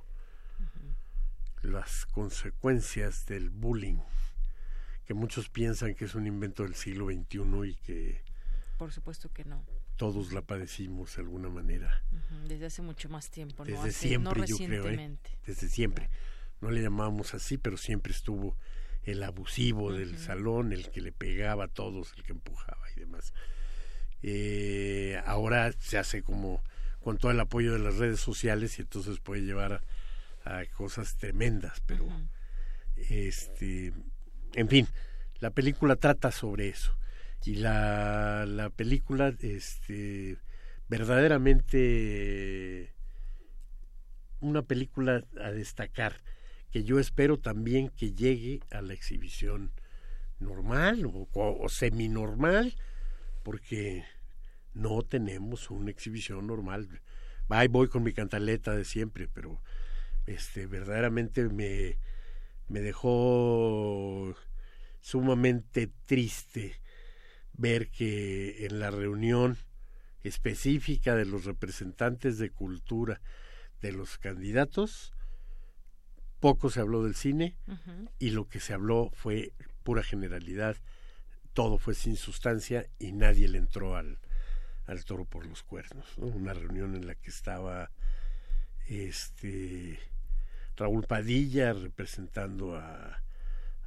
las consecuencias del bullying, que muchos piensan que es un invento del siglo XXI y que... Por supuesto que no. Todos la padecimos de alguna manera. Desde hace mucho más tiempo, ¿no? Desde siempre, yo creo, ¿eh? Desde siempre no le llamábamos así, pero siempre estuvo el abusivo del salón, el que le pegaba a todos, el que empujaba y demás. Eh, ahora se hace como con todo el apoyo de las redes sociales y entonces puede llevar a, cosas tremendas, pero este, en fin, la película trata sobre eso. Y la, la película este verdaderamente una película a destacar que yo espero también que llegue a la exhibición normal o, o semi-normal, porque no tenemos una exhibición normal. Ahí voy con mi cantaleta de siempre, pero este verdaderamente me, me dejó sumamente triste ver que en la reunión específica de los representantes de cultura de los candidatos poco se habló del cine y lo que se habló fue pura generalidad, todo fue sin sustancia y nadie le entró al, al toro por los cuernos. Una reunión en la que estaba este Raúl Padilla representando a,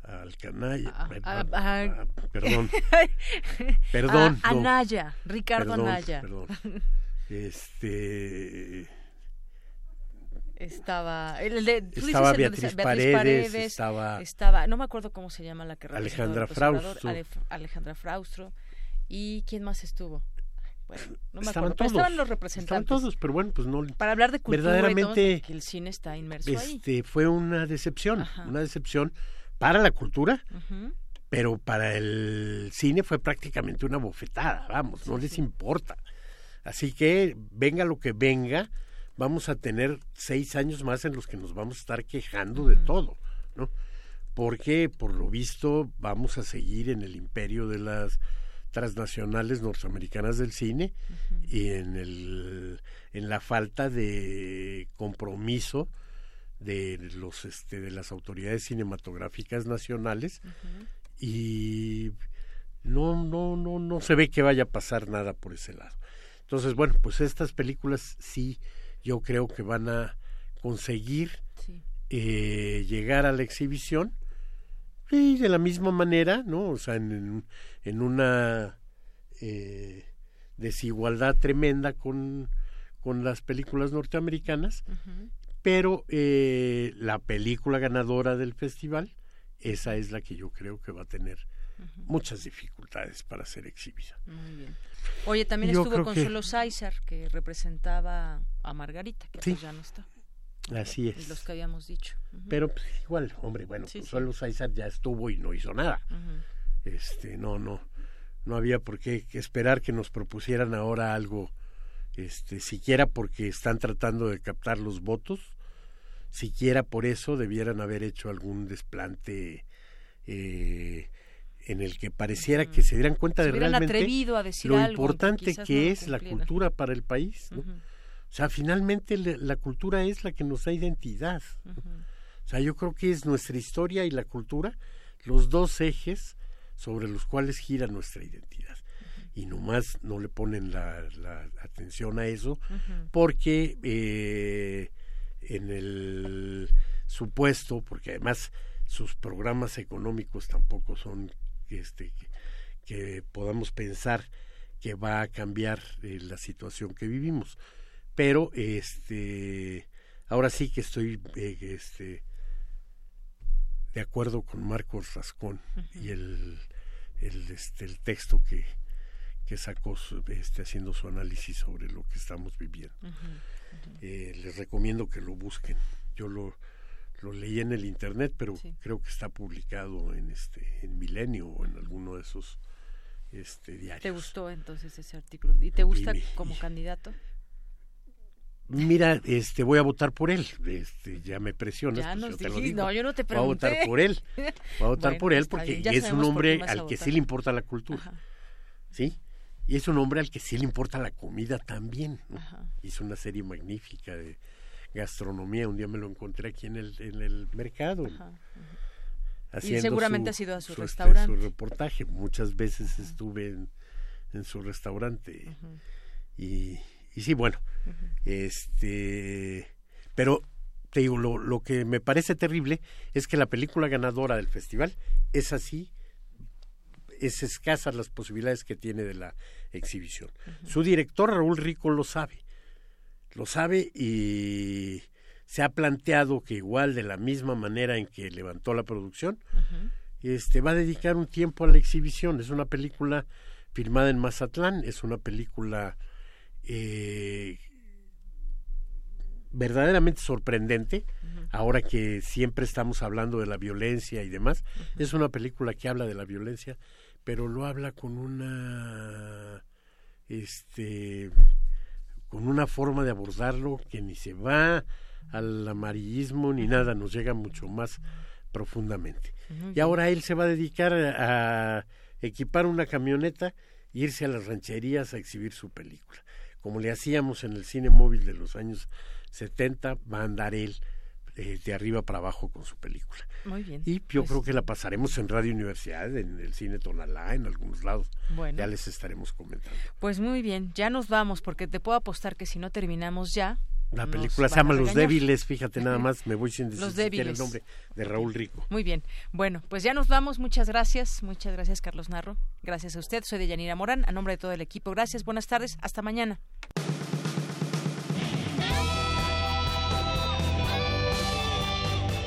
al canalla, perdón, perdón, Anaya, Ricardo Anaya. Perdón. (laughs) Este estaba el de, estaba Beatriz, Paredes, estaba, estaba no me acuerdo cómo se llama la que Alejandra Fraustro Alejandra Fraustro y quién más estuvo bueno, no me estaban acuerdo, todos, estaban los representantes. Estaban todos, pero bueno, pues no. Para hablar de cultura verdaderamente, y todo, el cine está inmerso este, ahí. Fue una decepción, una decepción para la cultura, pero para el cine fue prácticamente una bofetada, vamos, no les importa. Así que venga lo que venga, vamos a tener seis años más en los que nos vamos a estar quejando de todo, ¿no? Porque por lo visto vamos a seguir en el imperio de las transnacionales norteamericanas del cine y en el en la falta de compromiso de los este de las autoridades cinematográficas nacionales y no no no no se ve que vaya a pasar nada por ese lado. Entonces bueno pues estas películas sí yo creo que van a conseguir eh, llegar a la exhibición. Y de la misma manera, ¿no? O sea, en, en una eh, desigualdad tremenda con, con las películas norteamericanas, pero eh, la película ganadora del festival, esa es la que yo creo que va a tener muchas dificultades para ser exhibida. Muy bien. Oye, también estuvo Consuelo que... que representaba a Margarita, que pues ya no está. Así es. Los que habíamos dicho. Pero pues, igual, hombre, bueno, sí, Consuelo ya estuvo y no hizo nada. Este, no, no, no había por qué esperar que nos propusieran ahora algo, este, siquiera porque están tratando de captar los votos, siquiera por eso debieran haber hecho algún desplante eh, en el que pareciera que se dieran cuenta de realmente lo importante que, es la cultura para el país. ¿no? O sea, finalmente la cultura es la que nos da identidad. O sea, yo creo que es nuestra historia y la cultura los dos ejes sobre los cuales gira nuestra identidad. Y nomás no le ponen la, atención a eso porque eh, en el supuesto, porque además sus programas económicos tampoco son este, que, podamos pensar que va a cambiar eh, la situación que vivimos. Pero este ahora sí que estoy eh, este de acuerdo con Marcos Rascón y el, el este el texto que que sacó este haciendo su análisis sobre lo que estamos viviendo. Eh, les recomiendo que lo busquen. Yo lo lo leí en el internet pero creo que está publicado en este en Milenio o en alguno de esos este diarios te gustó entonces ese artículo y te gusta como candidato mira, este, voy a votar por él. Este, ya me presionas. Ya pues, yo te lo digo. No, yo no te Voy a votar por él. Voy a (laughs) votar por él porque es un hombre al que sí le importa la cultura. ¿Sí? Y es un hombre al que sí le importa la comida también. Hizo una serie magnífica de gastronomía. Un día me lo encontré aquí en el, en el mercado. y seguramente ha sido a su, este, restaurante. Su reportaje. Muchas veces estuve en, en, su restaurante. Y y sí, bueno, este, pero te digo, lo, lo que me parece terrible es que la película ganadora del festival es así, es escasas las posibilidades que tiene de la exhibición. Su director Raúl Rico lo sabe, lo sabe y se ha planteado que igual de la misma manera en que levantó la producción, este va a dedicar un tiempo a la exhibición. Es una película filmada en Mazatlán, es una película eh, verdaderamente sorprendente, ahora que siempre estamos hablando de la violencia y demás. Es una película que habla de la violencia, pero lo habla con una este con una forma de abordarlo que ni se va al amarillismo ni nada, nos llega mucho más profundamente. Y ahora él se va a dedicar a equipar una camioneta e irse a las rancherías a exhibir su película. Como le hacíamos en el cine móvil de los años 70, va a andar él eh, de arriba para abajo con su película. Muy bien. Y yo creo que la pasaremos en Radio Universidad, en el cine Tonalá, en algunos lados. Bueno. Ya les estaremos comentando. Pues muy bien, ya nos vamos porque te puedo apostar que si no terminamos ya. La nos película se llama Los. Débiles, fíjate nada más, me voy sin decir Los siquiera Débiles. el nombre de Raúl Rico. Muy bien. Bueno, pues ya nos vamos. Muchas gracias. Muchas gracias, Carlos Narro. Gracias a usted. Soy de Yanira Morán. A nombre de todo el equipo, gracias. Buenas tardes. Hasta mañana.